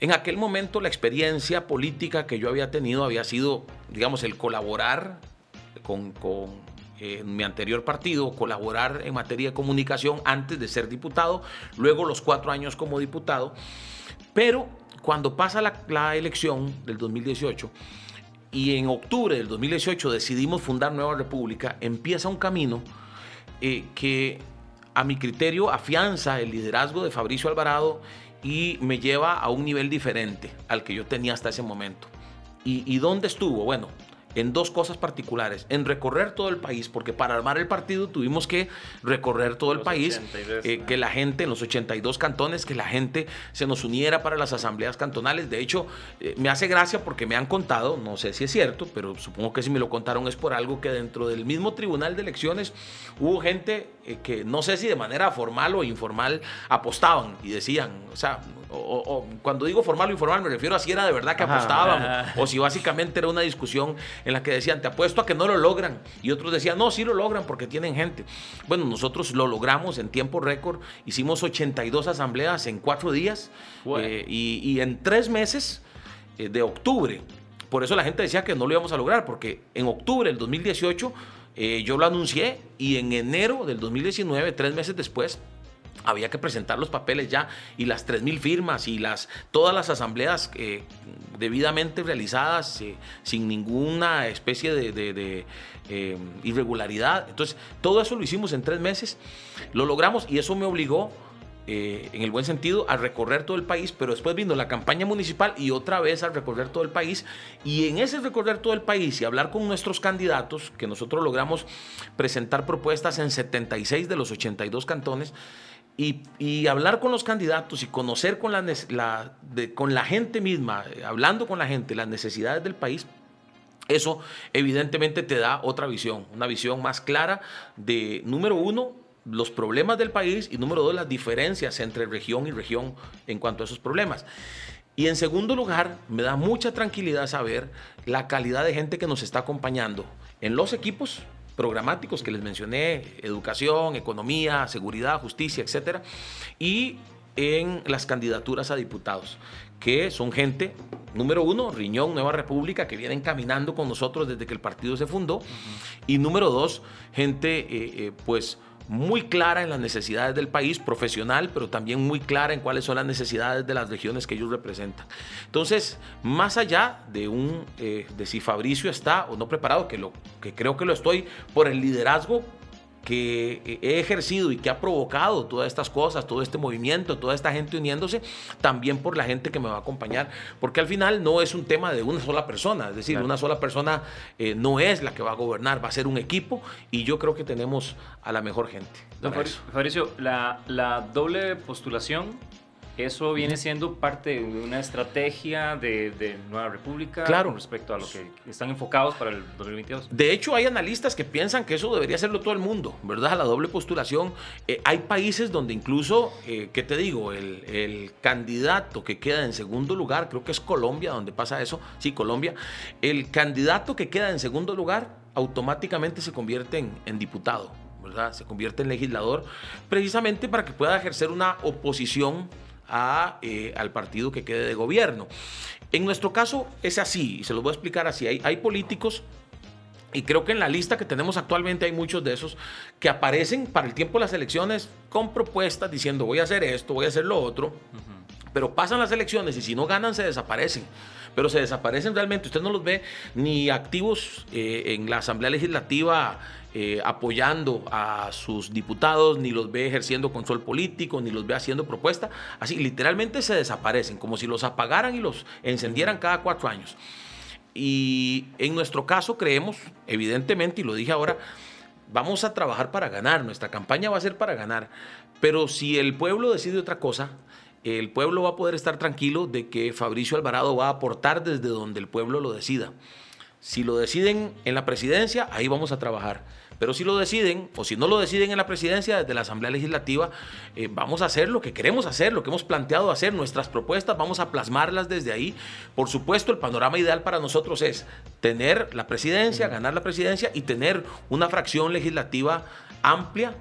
en aquel momento la experiencia política que yo había tenido había sido, digamos, el colaborar con, con en mi anterior partido, colaborar en materia de comunicación antes de ser diputado, luego los cuatro años como diputado, pero cuando pasa la, la elección del 2018, y en octubre del 2018 decidimos fundar Nueva República, empieza un camino eh, que a mi criterio afianza el liderazgo de Fabricio Alvarado y me lleva a un nivel diferente al que yo tenía hasta ese momento. ¿Y, dónde estuvo? Bueno, en dos cosas particulares, en recorrer todo el país, porque para armar el partido tuvimos que recorrer todo el país, eh, que la gente, en los 82 cantones, que la gente se nos uniera para las asambleas cantonales. De hecho, eh, me hace gracia porque me han contado, no sé si es cierto, pero supongo que si me lo contaron es por algo que dentro del mismo tribunal de elecciones hubo gente eh, que no sé si de manera formal o informal apostaban y decían, o sea, o, cuando digo formal o informal me refiero a si era de verdad que apostaban o si básicamente era una discusión en la que decían, te apuesto a que no lo logran. Y otros decían, no, sí lo logran porque tienen gente. Bueno, nosotros lo logramos en tiempo récord, hicimos 82 asambleas en cuatro días eh, y, en tres meses eh, de octubre. Por eso la gente decía que no lo íbamos a lograr, porque en octubre del 2018 eh, yo lo anuncié y en enero del 2019, tres meses después, había que presentar los papeles ya y las 3.000 firmas y las, todas las asambleas eh, debidamente realizadas eh, sin ninguna especie de, eh, irregularidad. Entonces, todo eso lo hicimos en tres meses, lo logramos y eso me obligó en el buen sentido, a recorrer todo el país, pero después vino la campaña municipal y otra vez a recorrer todo el país. Y en ese recorrer todo el país y hablar con nuestros candidatos, que nosotros logramos presentar propuestas en 76 de los 82 cantones, y, hablar con los candidatos y conocer con la, con la gente misma, eh, hablando con la gente, las necesidades del país, eso evidentemente te da otra visión, una visión más clara de, número uno, los problemas del país y número dos, las diferencias entre región y región en cuanto a esos problemas. Y en segundo lugar, me da mucha tranquilidad saber la calidad de gente que nos está acompañando en los equipos programáticos que les mencioné, educación, economía, seguridad, justicia, etcétera, y en las candidaturas a diputados, que son gente, número uno, Riñón, Nueva República, que vienen caminando con nosotros desde que el partido se fundó, y número dos, gente, eh, eh, pues, muy clara en las necesidades del país, profesional, pero también muy clara en cuáles son las necesidades de las regiones que ellos representan. Entonces, más allá de un eh, de si Fabricio está o no preparado, que lo que creo que lo estoy por el liderazgo que he ejercido y que ha provocado todas estas cosas, todo este movimiento, toda esta gente uniéndose, también por la gente que me va a acompañar, porque al final no es un tema de una sola persona, es decir, una sola persona eh, no es la que va a gobernar, va a ser un equipo y yo creo que tenemos a la mejor gente. Don Fabricio, la, la doble postulación eso viene siendo parte de una estrategia de, Nueva República claro. respecto a lo que están enfocados para el 2022. De hecho, hay analistas que piensan que eso debería hacerlo todo el mundo, ¿verdad? La doble postulación. Eh, hay países donde incluso, eh, ¿qué te digo? El, el, candidato que queda en segundo lugar, creo que es Colombia donde pasa eso, sí, Colombia, el candidato que queda en segundo lugar automáticamente se convierte en, en diputado. ¿verdad? Se convierte en legislador precisamente para que pueda ejercer una oposición a, eh, al partido que quede de gobierno. En nuestro caso es así, y se los voy a explicar así. Hay, hay políticos y creo que en la lista que tenemos actualmente hay muchos de esos que aparecen para el tiempo de las elecciones con propuestas diciendo voy a hacer esto, voy a hacer lo otro, pero pasan las elecciones y si no ganan se desaparecen. Pero se desaparecen realmente. Usted no los ve ni activos eh, en la Asamblea Legislativa eh, apoyando a sus diputados, ni los ve ejerciendo control político, ni los ve haciendo propuesta. Así, literalmente se desaparecen, como si los apagaran y los encendieran cada cuatro años. Y en nuestro caso creemos, evidentemente, y lo dije ahora, vamos a trabajar para ganar, nuestra campaña va a ser para ganar. Pero si el pueblo decide otra cosa, el pueblo va a poder estar tranquilo de que Fabricio Alvarado va a aportar desde donde el pueblo lo decida. Si lo deciden en la presidencia, ahí vamos a trabajar. Pero si lo deciden, o si no lo deciden en la presidencia, desde la Asamblea Legislativa, eh, vamos a hacer lo que queremos hacer, lo que hemos planteado hacer, nuestras propuestas, vamos a plasmarlas desde ahí. Por supuesto, el panorama ideal para nosotros es tener la presidencia, ganar la presidencia y tener una fracción legislativa amplia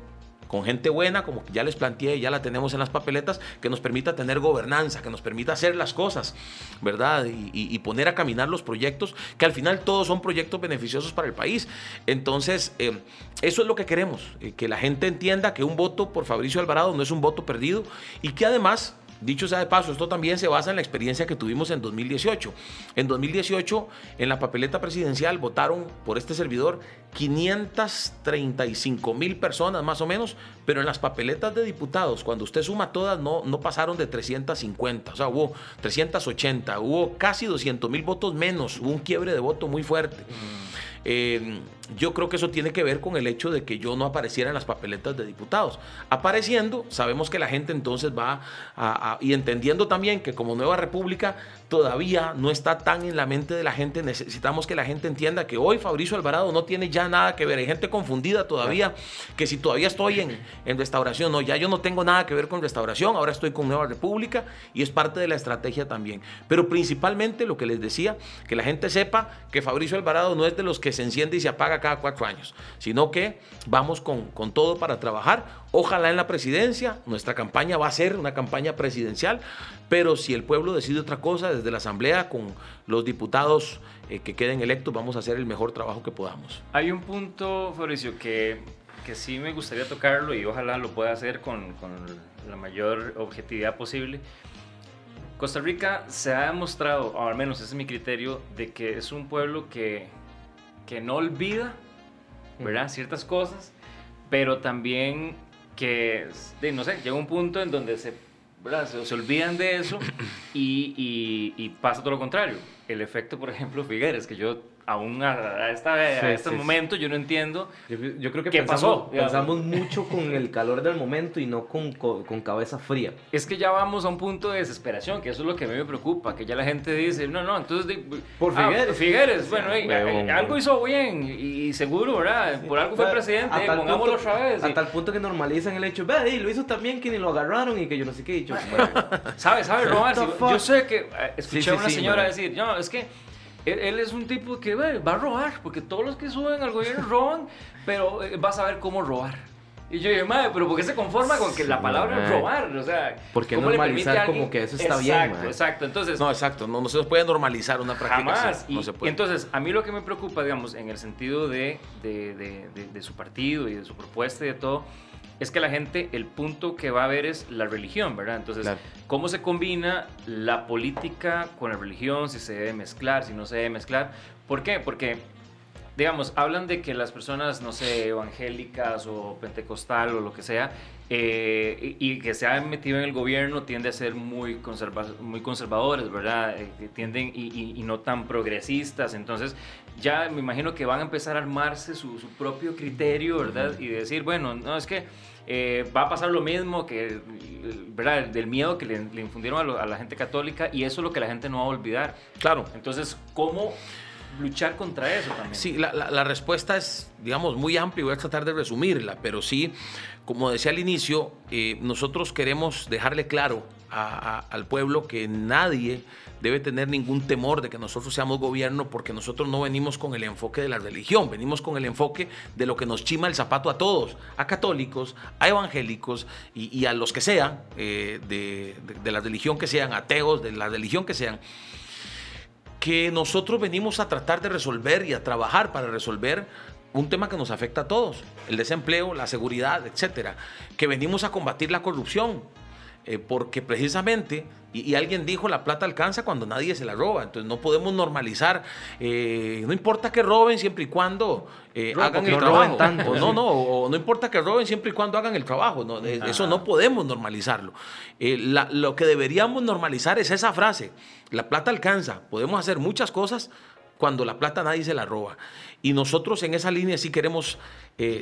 con gente buena, como ya les planteé, ya la tenemos en las papeletas, que nos permita tener gobernanza, que nos permita hacer las cosas, ¿verdad? Y, poner a caminar los proyectos, que al final todos son proyectos beneficiosos para el país. Entonces, eh, eso es lo que queremos, eh, que la gente entienda que un voto por Fabricio Alvarado no es un voto perdido y que además Dicho sea de paso, esto también se basa en la experiencia que tuvimos en 2018. En 2018, en la papeleta presidencial votaron por este servidor 535 mil personas más o menos, pero en las papeletas de diputados, cuando usted suma todas, no, no pasaron de 350, o sea, hubo 380, hubo casi 200 mil votos menos, hubo un quiebre de voto muy fuerte. Mm. Eh, yo creo que eso tiene que ver con el hecho de que yo no apareciera en las papeletas de diputados. Apareciendo, sabemos que la gente entonces va a, y entendiendo también que como Nueva República todavía no está tan en la mente de la gente, necesitamos que la gente entienda que hoy Fabricio Alvarado no tiene ya nada que ver. Hay gente confundida todavía, que si todavía estoy en, en restauración, no, ya yo no tengo nada que ver con restauración, ahora estoy con Nueva República y es parte de la estrategia también. Pero principalmente lo que les decía, que la gente sepa que Fabricio Alvarado no es de los que se enciende y se apaga cada cuatro años, sino que vamos con, con todo para trabajar. Ojalá en la presidencia, nuestra campaña va a ser una campaña presidencial, pero si el pueblo decide otra cosa desde la Asamblea con los diputados eh, que queden electos, vamos a hacer el mejor trabajo que podamos. Hay un punto, Fabricio, que, que sí me gustaría tocarlo y ojalá lo pueda hacer con, con la mayor objetividad posible. Costa Rica se ha demostrado, o al menos ese es mi criterio, de que es un pueblo que, que no olvida, ¿verdad? Ciertas cosas, pero también que, no sé, llega un punto en donde se, se, se olvidan de eso [coughs] y, y, y, pasa todo lo contrario. El efecto, por ejemplo, Figueres, que yo aún a, esta, este momento yo no entiendo yo, creo que qué pensamos, pasó. Pensamos mucho con el calor del momento y no con, con, cabeza fría. Es que ya vamos a un punto de desesperación, que eso es lo que a mí me preocupa, que ya la gente dice, no, no, entonces... Por ah, Figueres. Figueres, bueno, algo hizo bien y, seguro, ¿verdad? Por algo fue presidente, pongámoslo otra vez. A tal punto que normalizan el hecho, ve, lo hizo también que ni lo agarraron y que yo no sé qué. Yo, [laughs] ¿Sabe, sabe, Robar? yo sé que eh, escuché a una señora decir, no, es que él, es un tipo que va a robar, porque todos los que suben al gobierno roban, pero eh, vas a ver cómo robar. Y yo dije, madre, pero ¿por qué se conforma con que la palabra es robar? O sea, ¿por qué normalizar como que eso está bien? Exacto, exacto. Entonces, no, exacto. No, no se puede normalizar una práctica jamás. y, entonces, a mí lo que me preocupa, digamos, en el sentido de, de, de, de su partido y de su propuesta y de todo, es que la gente, el punto que va a ver es la religión, ¿verdad? Entonces, ¿cómo se combina la política con la religión? Si se debe mezclar, si no se debe mezclar. ¿Por qué? Porque, digamos, hablan de que las personas, no sé, evangélicas o pentecostal o lo que sea, eh, y, que se han metido en el gobierno tiende a ser muy, conserva muy conservadores, ¿verdad? Eh, tienden y, no tan progresistas. Entonces, ya me imagino que van a empezar a armarse su, su propio criterio, ¿verdad? Y decir, bueno, no, es que eh, va a pasar lo mismo que, ¿verdad? Del miedo que le, infundieron a, la gente católica y eso es lo que la gente no va a olvidar. Claro. Entonces, ¿cómo luchar contra eso también? Sí, la, la, respuesta es, digamos, muy amplia y voy a tratar de resumirla, pero sí, como decía al inicio, eh, nosotros queremos dejarle claro al pueblo que nadie debe tener ningún temor de que nosotros seamos gobierno porque nosotros no venimos con el enfoque de la religión, venimos con el enfoque de lo que nos chima el zapato a todos, a católicos, a evangélicos y, a los que sean, eh, de, de la religión que sean, ateos, de la religión que sean, que nosotros venimos a tratar de resolver y a trabajar para resolver un tema que nos afecta a todos, el desempleo, la seguridad, etcétera, que venimos a combatir la corrupción, eh, porque precisamente, y, alguien dijo, la plata alcanza cuando nadie se la roba, entonces no podemos normalizar, eh, no importa que roben siempre y cuando eh, hagan el trabajo, o no, no, no importa que roben siempre y cuando hagan el trabajo, no, eso no podemos normalizarlo. lo que deberíamos normalizar es esa frase, la plata alcanza, podemos hacer muchas cosas cuando la plata nadie se la roba. Y nosotros en esa línea sí queremos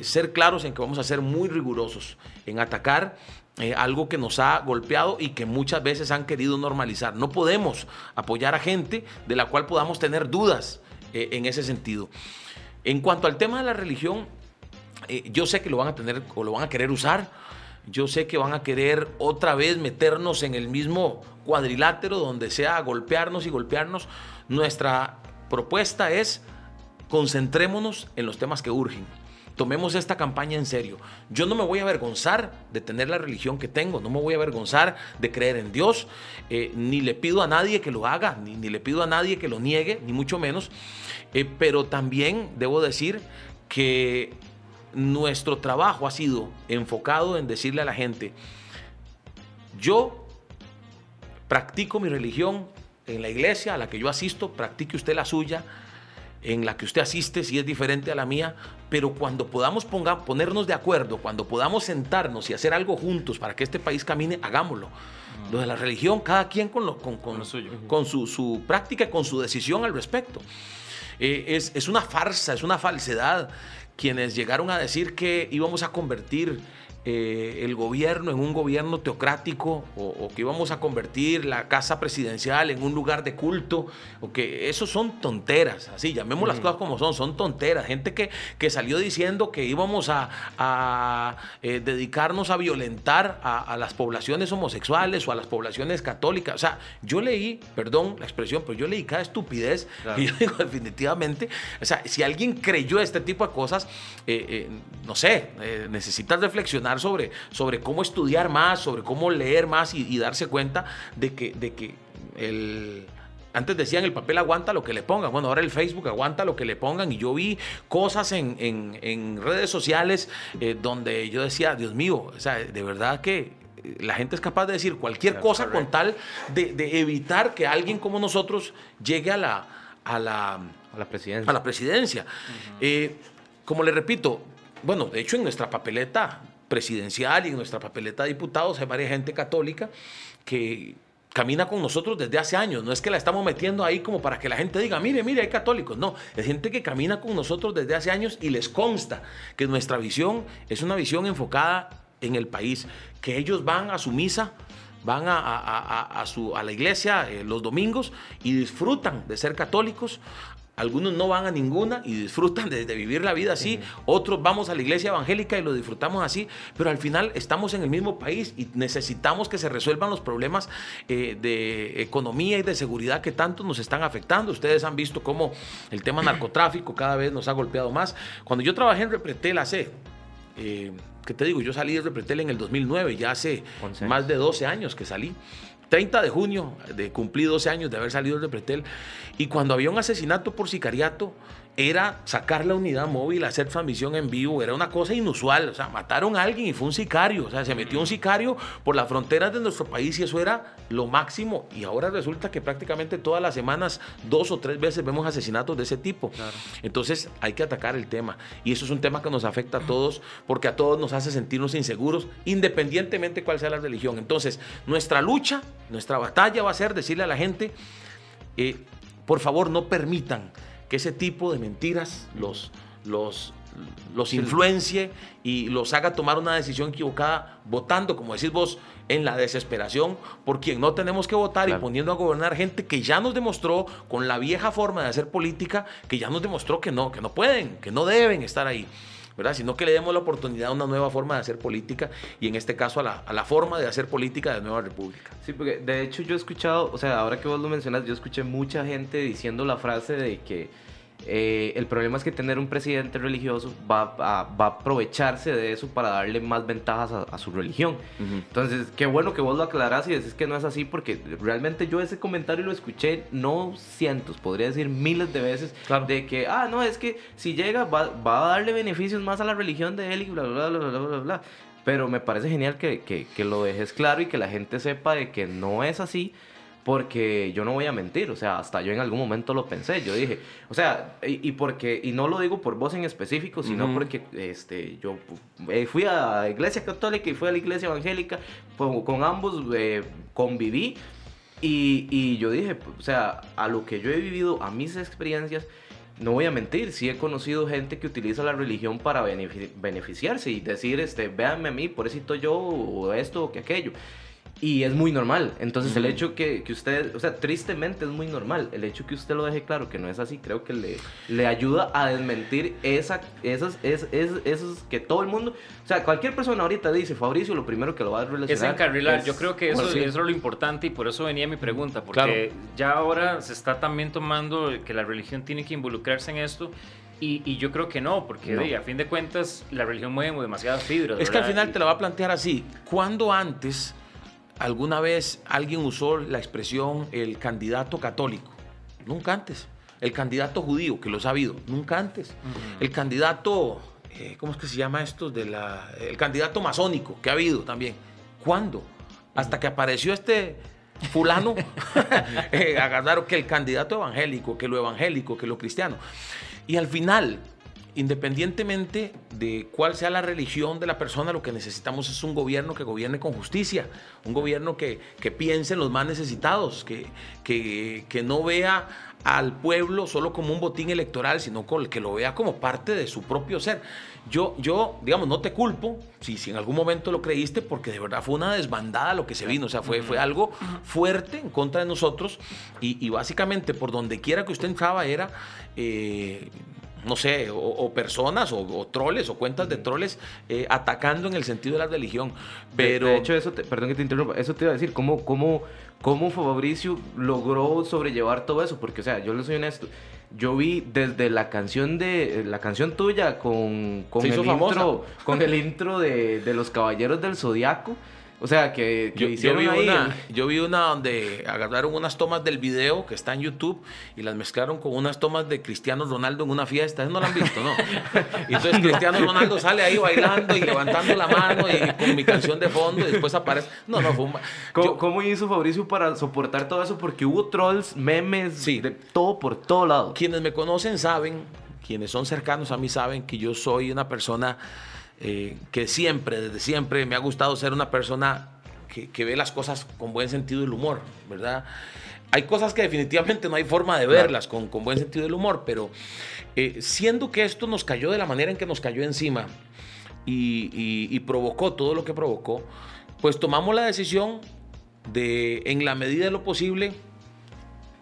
ser claros en que vamos a ser muy rigurosos en atacar eh, algo que nos ha golpeado y que muchas veces han querido normalizar. No podemos apoyar a gente de la cual podamos tener dudas eh, en ese sentido. En cuanto al tema de la religión, eh, yo sé que lo van a tener o lo van a querer usar. Yo sé que van a querer otra vez meternos en el mismo cuadrilátero donde sea golpearnos y golpearnos. Nuestra propuesta es concentrémonos en los temas que urgen tomemos esta campaña en serio. Yo no me voy a avergonzar de tener la religión que tengo, no me voy a avergonzar de creer en Dios, eh, ni le pido a nadie que lo haga, ni, le pido a nadie que lo niegue, ni mucho menos, eh, pero también debo decir que nuestro trabajo ha sido enfocado en decirle a la gente, yo practico mi religión en la iglesia a la que yo asisto, practique usted la suya, en la que usted asiste, si es diferente a la mía, pero cuando podamos ponernos de acuerdo, cuando podamos sentarnos y hacer algo juntos para que este país camine, hagámoslo. Lo de la religión, cada quien con, lo, con, con, con su, su, práctica, con su decisión al respecto. Eh, es, es una farsa, es una falsedad quienes llegaron a decir que íbamos a convertir eh, el gobierno en un gobierno teocrático o, que íbamos a convertir la casa presidencial en un lugar de culto, o que eso son tonteras, así, llamemos las cosas como son, son tonteras. Gente que, que salió diciendo que íbamos a, eh, dedicarnos a violentar a, las poblaciones homosexuales o a las poblaciones católicas. O sea, yo leí, perdón la expresión, pero yo leí cada estupidez y yo digo [laughs] definitivamente, o sea, si alguien creyó este tipo de cosas, eh, no sé, necesitas reflexionar sobre, sobre cómo estudiar más, sobre cómo leer más y, darse cuenta de que, de que el... Antes decían el papel aguanta lo que le pongan. Bueno, ahora el Facebook aguanta lo que le pongan. Y yo vi cosas en, redes sociales eh, donde yo decía, Dios mío, o sea, de verdad que la gente es capaz de decir cualquier cosa con tal de, evitar que alguien como nosotros llegue a la, a la, a la presidencia. A la presidencia. Eh, como le repito, bueno, de hecho en nuestra papeleta presidencial y en nuestra papeleta de diputados hay varias gente católica que camina con nosotros desde hace años. No es que la estamos metiendo ahí como para que la gente diga, mire, mire, hay católicos. No, es gente que camina con nosotros desde hace años y les consta que nuestra visión es una visión enfocada en el país, que ellos van a su misa van a, su, a la iglesia eh, los domingos y disfrutan de ser católicos, algunos no van a ninguna y disfrutan de, vivir la vida así. Otros vamos a la iglesia evangélica y lo disfrutamos así. Pero al final estamos en el mismo país y necesitamos que se resuelvan los problemas eh, de economía y de seguridad que tanto nos están afectando. Ustedes han visto cómo el tema [clears throat] narcotráfico cada vez nos ha golpeado más. Cuando yo trabajé en Repretel hace... Eh, ¿Qué te digo? Yo salí de Repretel en el 2009, ya hace más de 12 años que salí. 30 de junio, de cumplí 12 años de haber salido de Pretel, y cuando había un asesinato por sicariato, era sacar la unidad móvil, hacer transmisión en vivo, era una cosa inusual, o sea, mataron a alguien y fue un sicario, o sea, se metió un sicario por las fronteras de nuestro país y eso era lo máximo, y ahora resulta que prácticamente todas las semanas, dos o tres veces vemos asesinatos de ese tipo. Entonces hay que atacar el tema, y eso es un tema que nos afecta a todos, porque a todos nos hace sentirnos inseguros, independientemente cuál sea la religión. Entonces, nuestra lucha, nuestra batalla va a ser decirle a la gente, eh, por favor, no permitan que ese tipo de mentiras los, los, los influencie y los haga tomar una decisión equivocada votando, como decís vos, en la desesperación por quien no tenemos que votar y poniendo a gobernar gente que ya nos demostró con la vieja forma de hacer política, que ya nos demostró que no, que no pueden, que no deben estar ahí. ¿Verdad? Sino que le demos la oportunidad a una nueva forma de hacer política y en este caso a la, a la forma de hacer política de Nueva República. Sí, porque de hecho yo he escuchado, o sea, ahora que vos lo mencionas, yo escuché mucha gente diciendo la frase de que eh, el problema es que tener un presidente religioso va a, va a aprovecharse de eso para darle más ventajas a, su religión. Entonces, qué bueno que vos lo aclarás y decís que no es así, porque realmente yo ese comentario lo escuché no cientos, podría decir miles de veces, de que, ah, no, es que si llega va, va, a darle beneficios más a la religión de él y bla, bla, bla, bla, bla, bla. Pero me parece genial que, que, que lo dejes claro y que la gente sepa de que no es así porque yo no voy a mentir, o sea, hasta yo en algún momento lo pensé, yo dije, o sea, y, porque, y no lo digo por vos en específico, sino porque este, yo eh, fui a la iglesia católica y fui a la iglesia evangélica, con, con ambos eh, conviví, y, y, yo dije, o sea, a lo que yo he vivido, a mis experiencias, no voy a mentir, sí he conocido gente que utiliza la religión para beneficiarse y decir, este, véanme a mí, por eso yo, o esto o que aquello. Y es muy normal. Entonces, el hecho que, que, usted, o sea, tristemente es muy normal. El hecho que usted lo deje claro que no es así, creo que le, le ayuda a desmentir esa, esas, es, esos que todo el mundo, o sea, cualquier persona ahorita dice Fabricio, lo primero que lo va a relacionar. Es encarrilar. Yo creo que eso, es lo importante y por eso venía mi pregunta, porque ya ahora se está también tomando que la religión tiene que involucrarse en esto Y, y yo creo que no, porque No. de, a fin de cuentas la religión mueve demasiadas fibras. Es que al final te la va a plantear así. ¿Cuándo antes, alguna vez, alguien usó la expresión el candidato católico? Nunca antes. El candidato judío, que lo ha habido, nunca antes. El candidato, eh, ¿cómo es que se llama esto? De la, el candidato masónico, que ha habido también. ¿Cuándo? Hasta que apareció este fulano, [laughs] eh, agarraron que el candidato evangélico, que lo evangélico, que lo cristiano. Y al final, independientemente de cuál sea la religión de la persona, lo que necesitamos es un gobierno que gobierne con justicia, un gobierno que, que piense en los más necesitados, que, que, que no vea al pueblo solo como un botín electoral, sino con- que lo vea como parte de su propio ser. Yo, yo digamos, no te culpo si, si en algún momento lo creíste, porque de verdad fue una desbandada lo que se vino, o sea, fue, fue algo fuerte en contra de nosotros y, y básicamente por donde quiera que usted entraba era... eh, no sé, o, o personas, o, o troles, o cuentas de troles eh, atacando en el sentido de la religión. Pero De, de hecho, eso, te- perdón que te interrumpa, eso te iba a decir, ¿cómo, cómo, cómo Fabricio logró sobrellevar todo eso? Porque, o sea, yo le soy honesto, yo vi desde la canción de la canción tuya con, con el famosa. intro, con el [laughs] intro de, de los Caballeros del Zodiaco, o sea, que, que Yo, yo hicieron vi ahí una, yo vi una donde agarraron unas tomas del video que está en YouTube y las mezclaron con unas tomas de Cristiano Ronaldo en una fiesta. Eso no lo han visto, ¿no? Y entonces [laughs] Cristiano Ronaldo sale ahí bailando y levantando la mano y con mi canción de fondo y después aparece. No, no, fue un... ¿Cómo, yo- cómo hizo Fabricio para soportar todo eso? Porque hubo trolls, memes, Sí. de todo por todo lado. Quienes me conocen saben, quienes son cercanos a mí saben que yo soy una persona eh, que siempre, desde siempre, me ha gustado ser una persona que, que ve las cosas con buen sentido del humor, ¿verdad? Hay cosas que definitivamente no hay forma de verlas con, con buen sentido del humor, pero eh, siendo que esto nos cayó de la manera en que nos cayó encima y, y- y provocó todo lo que provocó, pues tomamos la decisión de, en la medida de lo posible,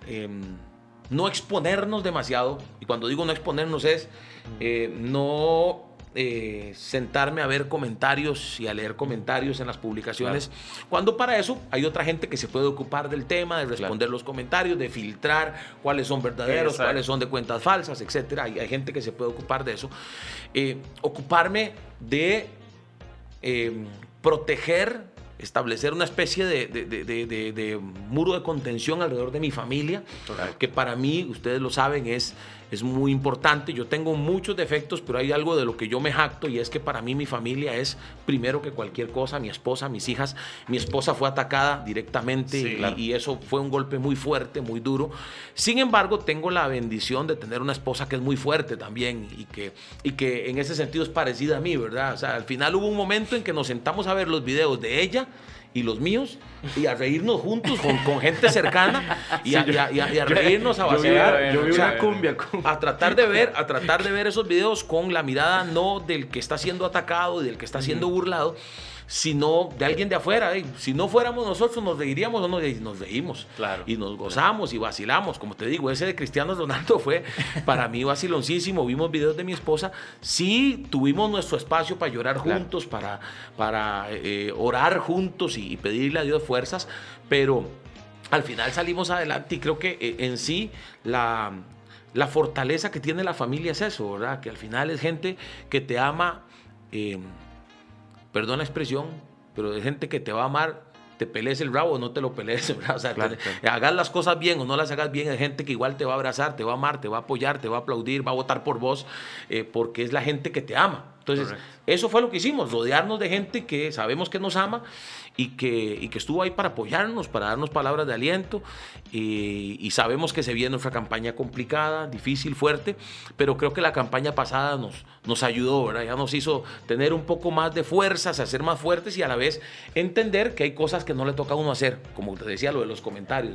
em, no exponernos demasiado. Y cuando digo no exponernos es eh, no eh, sentarme a ver comentarios y a leer comentarios en las publicaciones. Cuando para eso hay otra gente que se puede ocupar del tema, de responder los comentarios, de filtrar cuáles son verdaderos, Exacto. cuáles son de cuentas falsas, etc. Hay, hay gente que se puede ocupar de eso. Eh, ocuparme de eh, proteger, establecer una especie de, de- de- de- de- de muro de contención alrededor de mi familia, que para mí, ustedes lo saben, es, es muy importante. Yo tengo muchos defectos, pero hay algo de lo que yo me jacto y es que para mí mi familia es primero que cualquier cosa, mi esposa, mis hijas. Mi esposa fue atacada directamente Sí, y- claro. y eso fue un golpe muy fuerte, muy duro. Sin embargo, tengo la bendición de tener una esposa que es muy fuerte también y que, y que en ese sentido es parecida a mí, ¿verdad? O sea, al final hubo un momento en que nos sentamos a ver los videos de ella y los míos y a reírnos juntos con, con gente cercana y a, y a- y a- y a reírnos, a Yo vi, vacilar. yo vi O sea, una cumbia. con- a tratar de ver, a tratar de ver esos videos con la mirada no del que está siendo atacado y del que está siendo burlado, sino de alguien de afuera. Si no fuéramos nosotros, nos reiríamos o no, y nos reímos. Claro. Y nos gozamos y vacilamos. Como te digo, ese de Cristiano Ronaldo [laughs] fue para mí vaciloncísimo. Vimos videos de mi esposa. Sí, tuvimos nuestro espacio para llorar Claro. juntos, para, para eh, orar juntos y, y pedirle a Dios fuerzas, pero al final salimos adelante y creo que eh, en sí la, la fortaleza que tiene la familia es eso, ¿verdad? Que al final es gente que te ama, eh, perdón la expresión, pero es gente que te va a amar, te pelees el rabo o no te lo pelees, ¿verdad? O sea, Claro, te- hagas las cosas bien o no las hagas bien, es gente que igual te va a abrazar, te va a amar, te va a apoyar, te va a aplaudir, va a votar por vos, eh, porque es la gente que te ama. Entonces, Correcto. eso fue lo que hicimos, rodearnos de gente que sabemos que nos ama y que, y que estuvo ahí para apoyarnos, para darnos palabras de aliento. Y, y sabemos que se viene nuestra campaña complicada, difícil, fuerte, pero creo que la campaña pasada nos, nos ayudó, ¿verdad? Ya nos hizo tener un poco más de fuerzas, a ser más fuertes y a la vez entender que hay cosas que no le toca a uno hacer, como te decía lo de los comentarios.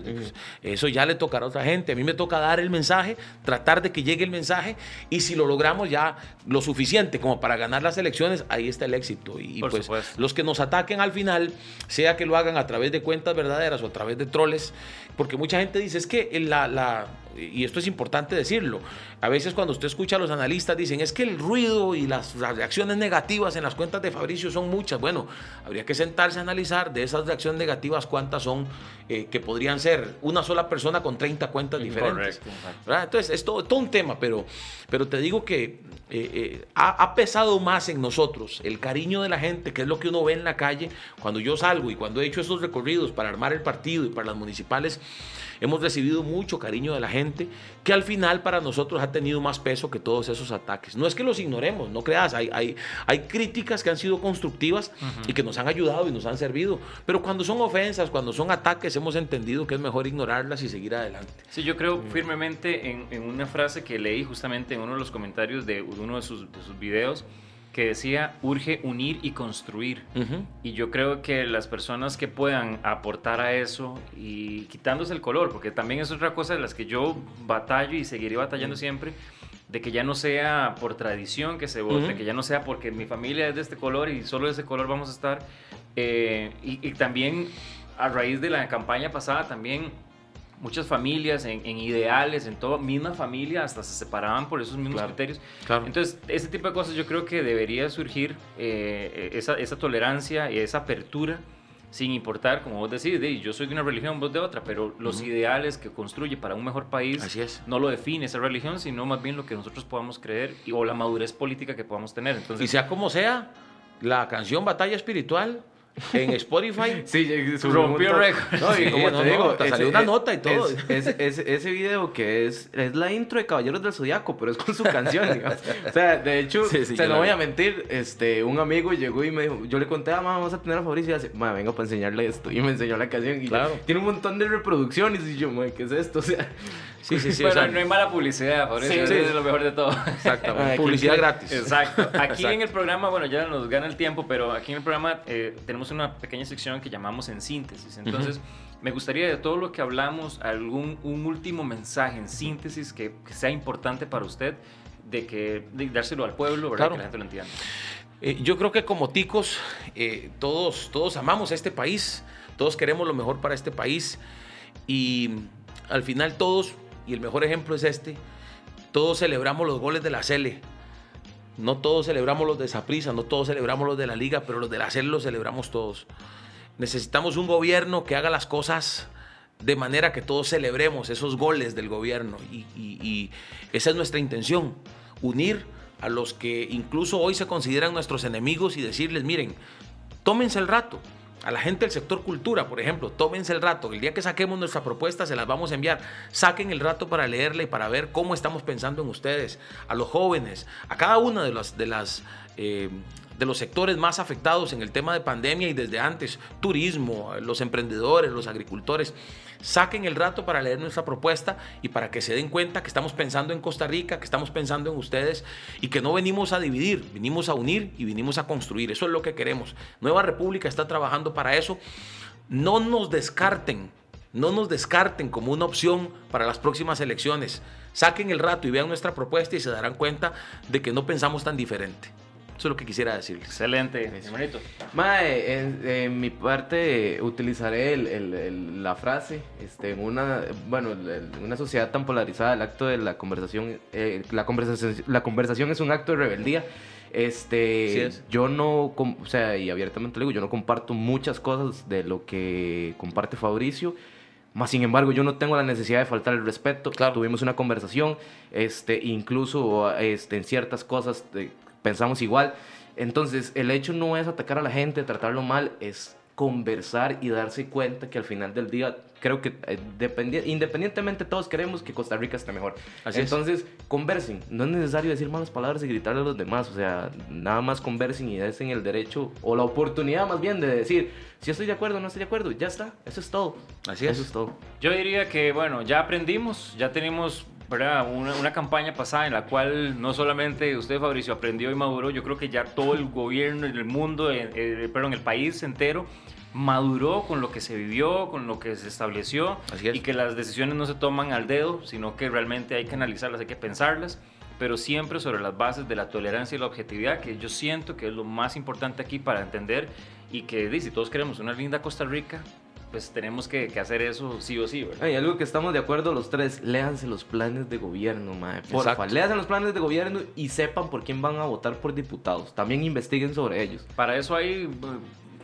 Eso ya le tocará a otra gente. A mí me toca dar el mensaje, tratar de que llegue el mensaje y si lo logramos ya lo suficiente como para ganar las elecciones, ahí está el éxito. Y Por pues supuesto. los que nos ataquen al final, sea que lo hagan a través de cuentas verdaderas o a través de troles, porque mucha gente dice, es que la, la- y esto es importante decirlo, a veces cuando usted escucha a los analistas dicen, es que el ruido y las, las reacciones negativas en las cuentas de Fabricio son muchas. Bueno, habría que sentarse a analizar de esas reacciones negativas cuántas son eh, que podrían ser una sola persona con 30 cuentas diferentes. ¿verdad? Entonces, es todo, todo, un tema, pero, pero te digo que eh, eh, ha, ha, pesado más en nosotros el cariño de la gente, que es lo que uno ve en la calle cuando yo salgo y cuando he hecho esos recorridos para armar el partido y para las municipales. Hemos recibido mucho cariño de la gente que al final para nosotros ha tenido más peso que todos esos ataques. No es que los ignoremos, no creas, hay, hay, hay críticas que han sido constructivas uh -huh. y que nos han ayudado y nos han servido, pero cuando son ofensas, cuando son ataques, hemos entendido que es mejor ignorarlas y seguir adelante. Sí, yo creo firmemente en, en una frase que leí justamente en uno de los comentarios de uno de sus, de sus videos, que decía urge unir y construir. Uh -huh. Y yo creo que las personas que puedan aportar a eso y quitándose el color, porque también es otra cosa de las que yo batallo y seguiré batallando uh -huh. siempre, de que ya no sea por tradición que se vote, uh -huh. que ya no sea porque mi familia es de este color y solo de ese color vamos a estar. Eh, y, y también a raíz de la campaña pasada también muchas familias en, en, ideales, en toda misma familia, hasta se separaban por esos mismos claro, criterios. Claro. Entonces, ese tipo de cosas yo creo que debería surgir eh, esa, esa, tolerancia y esa apertura, sin importar, como vos decís, de, yo soy de una religión, vos de otra, pero los uh -huh. ideales que construye para un mejor país Así es. no lo define esa religión, sino más bien lo que nosotros podamos creer y, o la madurez política que podamos tener. Entonces, y sea como sea, la canción Batalla Espiritual en Spotify. [laughs] sí, rompió récord. No, y sí, como no, te digo, no, te salió una nota y todo. Es, es, es, ese video que es, es la intro de Caballeros del Zodiaco, pero es con su canción, [laughs] digamos. O sea, de hecho, sí, sí, se no voy a mentir, este, un amigo llegó y me dijo, yo le conté, ah, vamos a tener a Fabricio y hace, ma, venga para enseñarle esto. Y me enseñó la canción y claro. tiene un montón de reproducciones y yo, ¿qué es esto? [laughs] O sea, Sí, sí, sí. Bueno, o sea, no hay mala publicidad, por eso sí, sí. es lo mejor de todo. Exactamente. publicidad gratis. Exacto. Aquí Exacto. en el programa, bueno, ya nos gana el tiempo, pero aquí en el programa eh, tenemos una pequeña sección que llamamos en síntesis. Entonces, uh -huh. me gustaría de todo lo que hablamos, algún un último mensaje en síntesis que, que sea importante para usted, de que de dárselo al pueblo, ¿verdad? Claro. Que la gente lo entienda. Eh, yo creo que como ticos, eh, todos, todos amamos a este país, todos queremos lo mejor para este país y al final todos y el mejor ejemplo es este, todos celebramos los goles de la Cele. No todos celebramos los de Saprissa, no todos celebramos los de la Liga, pero los de la Cele los celebramos todos. Necesitamos un gobierno que haga las cosas de manera que todos celebremos esos goles del gobierno. Y, y, y esa es nuestra intención, unir a los que incluso hoy se consideran nuestros enemigos y decirles, miren, tómense el rato, a la gente del sector cultura, por ejemplo, tómense el rato. El día que saquemos nuestra propuesta, se las vamos a enviar. Saquen el rato para leerla y para ver cómo estamos pensando en ustedes. A los jóvenes, a cada una de las, de las eh, de los sectores más afectados en el tema de pandemia y desde antes, turismo, los emprendedores, los agricultores, saquen el rato para leer nuestra propuesta y para que se den cuenta que estamos pensando en Costa Rica, que estamos pensando en ustedes y que no venimos a dividir, venimos a unir y venimos a construir. Eso es lo que queremos. Nueva República está trabajando para eso. No nos descarten, no nos descarten como una opción para las próximas elecciones. Saquen el rato y vean nuestra propuesta y se darán cuenta de que no pensamos tan diferente. Eso es lo que quisiera decirles. Excelente, hermanito. Mae, en, en, mi parte utilizaré el, el, el, la frase, este, en una, bueno, en una sociedad tan polarizada, el acto de la conversación, eh, la conversación, la conversación es un acto de rebeldía. Este, sí yo no, o sea, y abiertamente le digo, yo no comparto muchas cosas de lo que comparte Fabricio. Más sin embargo, yo no tengo la necesidad de faltar el respeto. Claro. Tuvimos una conversación, este, incluso este, en ciertas cosas pensamos igual. Entonces, el hecho no es atacar a la gente, tratarlo mal, es conversar y darse cuenta que al final del día, creo que eh, independientemente todos queremos que Costa Rica esté mejor. Así Entonces, es. conversen. No es necesario decir malas palabras y gritarle a los demás. O sea, nada más conversen y den el derecho o la oportunidad más bien de decir si estoy de acuerdo o no estoy de acuerdo. Ya está. Eso es todo. Así es. Eso es todo. Yo diría que, bueno, ya aprendimos, ya tenemos ¿verdad? Una, una, campaña pasada en la cual no solamente usted, Fabricio, aprendió y maduró, yo creo que ya todo el gobierno, el mundo, eh, eh, perdón, el país entero maduró con lo que se vivió, con lo que se estableció y que las decisiones no se toman al dedo, sino que realmente hay que analizarlas, hay que pensarlas, pero siempre sobre las bases de la tolerancia y la objetividad, que yo siento que es lo más importante aquí para entender y que si todos queremos una linda Costa Rica, pues tenemos que, que hacer eso sí o sí, ¿verdad? Hay algo que estamos de acuerdo los tres, léanse los planes de gobierno, mae. Porfa, Exacto. léanse los planes de gobierno y sepan por quién van a votar por diputados. También investiguen sobre ellos. Para eso hay,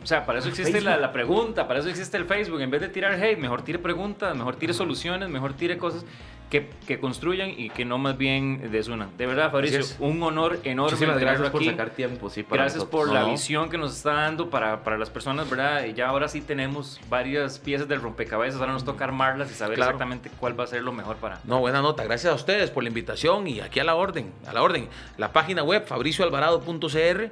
o sea, para eso existe la, la pregunta, para eso existe el Facebook. En vez de tirar hate, mejor tire preguntas, mejor tire soluciones, mejor tire cosas que, que construyan y que no más bien desunan. De verdad, Fabricio, un honor enorme Muchísimas gracias por aquí. sacar tiempo, sí, para Gracias nosotros. por la visión que nos está dando para, para las personas, ¿verdad? Y ya ahora sí tenemos varias piezas del rompecabezas, ahora nos toca armarlas y saber Claro. exactamente cuál va a ser lo mejor para... No, buena nota. Gracias a ustedes por la invitación y aquí a la orden, a la orden. La página web fabricioalvarado.cr.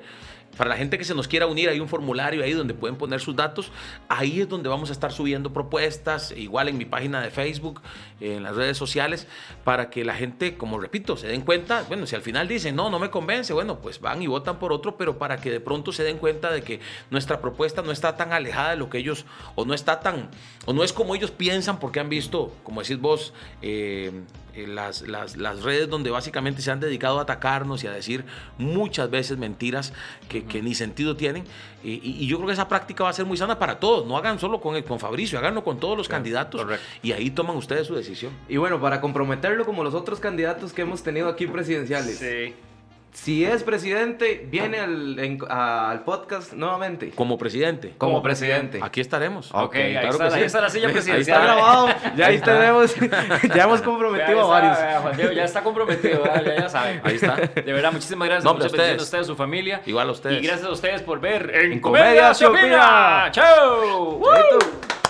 Para la gente que se nos quiera unir, hay un formulario ahí donde pueden poner sus datos. Ahí es donde vamos a estar subiendo propuestas, igual en mi página de Facebook, en las redes sociales, para que la gente, como repito, se den cuenta. Bueno, si al final dicen, no, no me convence, bueno, pues van y votan por otro, pero para que de pronto se den cuenta de que nuestra propuesta no está tan alejada de lo que ellos, o no está tan, o no es como ellos piensan, porque han visto, como decís vos, eh, eh, las, las, las redes donde básicamente se han dedicado a atacarnos y a decir muchas veces mentiras que, que ni sentido tienen. Y, yo creo que esa práctica va a ser muy sana para todos. No hagan solo con, el, con Fabricio, háganlo con todos los candidatos. correcto. Y ahí toman ustedes su decisión. Y bueno, para comprometerlo como los otros candidatos que hemos tenido aquí presidenciales. Sí. Si es presidente, viene al, en- a- al podcast nuevamente. Como presidente, Como presidente. aquí estaremos. Ok, ahí, claro está, que ahí sí. está la silla [laughs] Ahí presidencial. está grabado. Ya ahí tenemos. [laughs] ya hemos Vea, comprometido a ahí varios. está, vea, Juan Diego, ya está comprometido, ¿verdad? ya, ya saben. Ahí está. De verdad, muchísimas gracias. No, muchas hombre, a bendiciones a ustedes. ustedes, su familia. Igual a ustedes. Y gracias a ustedes por ver en, Comedia se opina. ¡Chao! Chaito.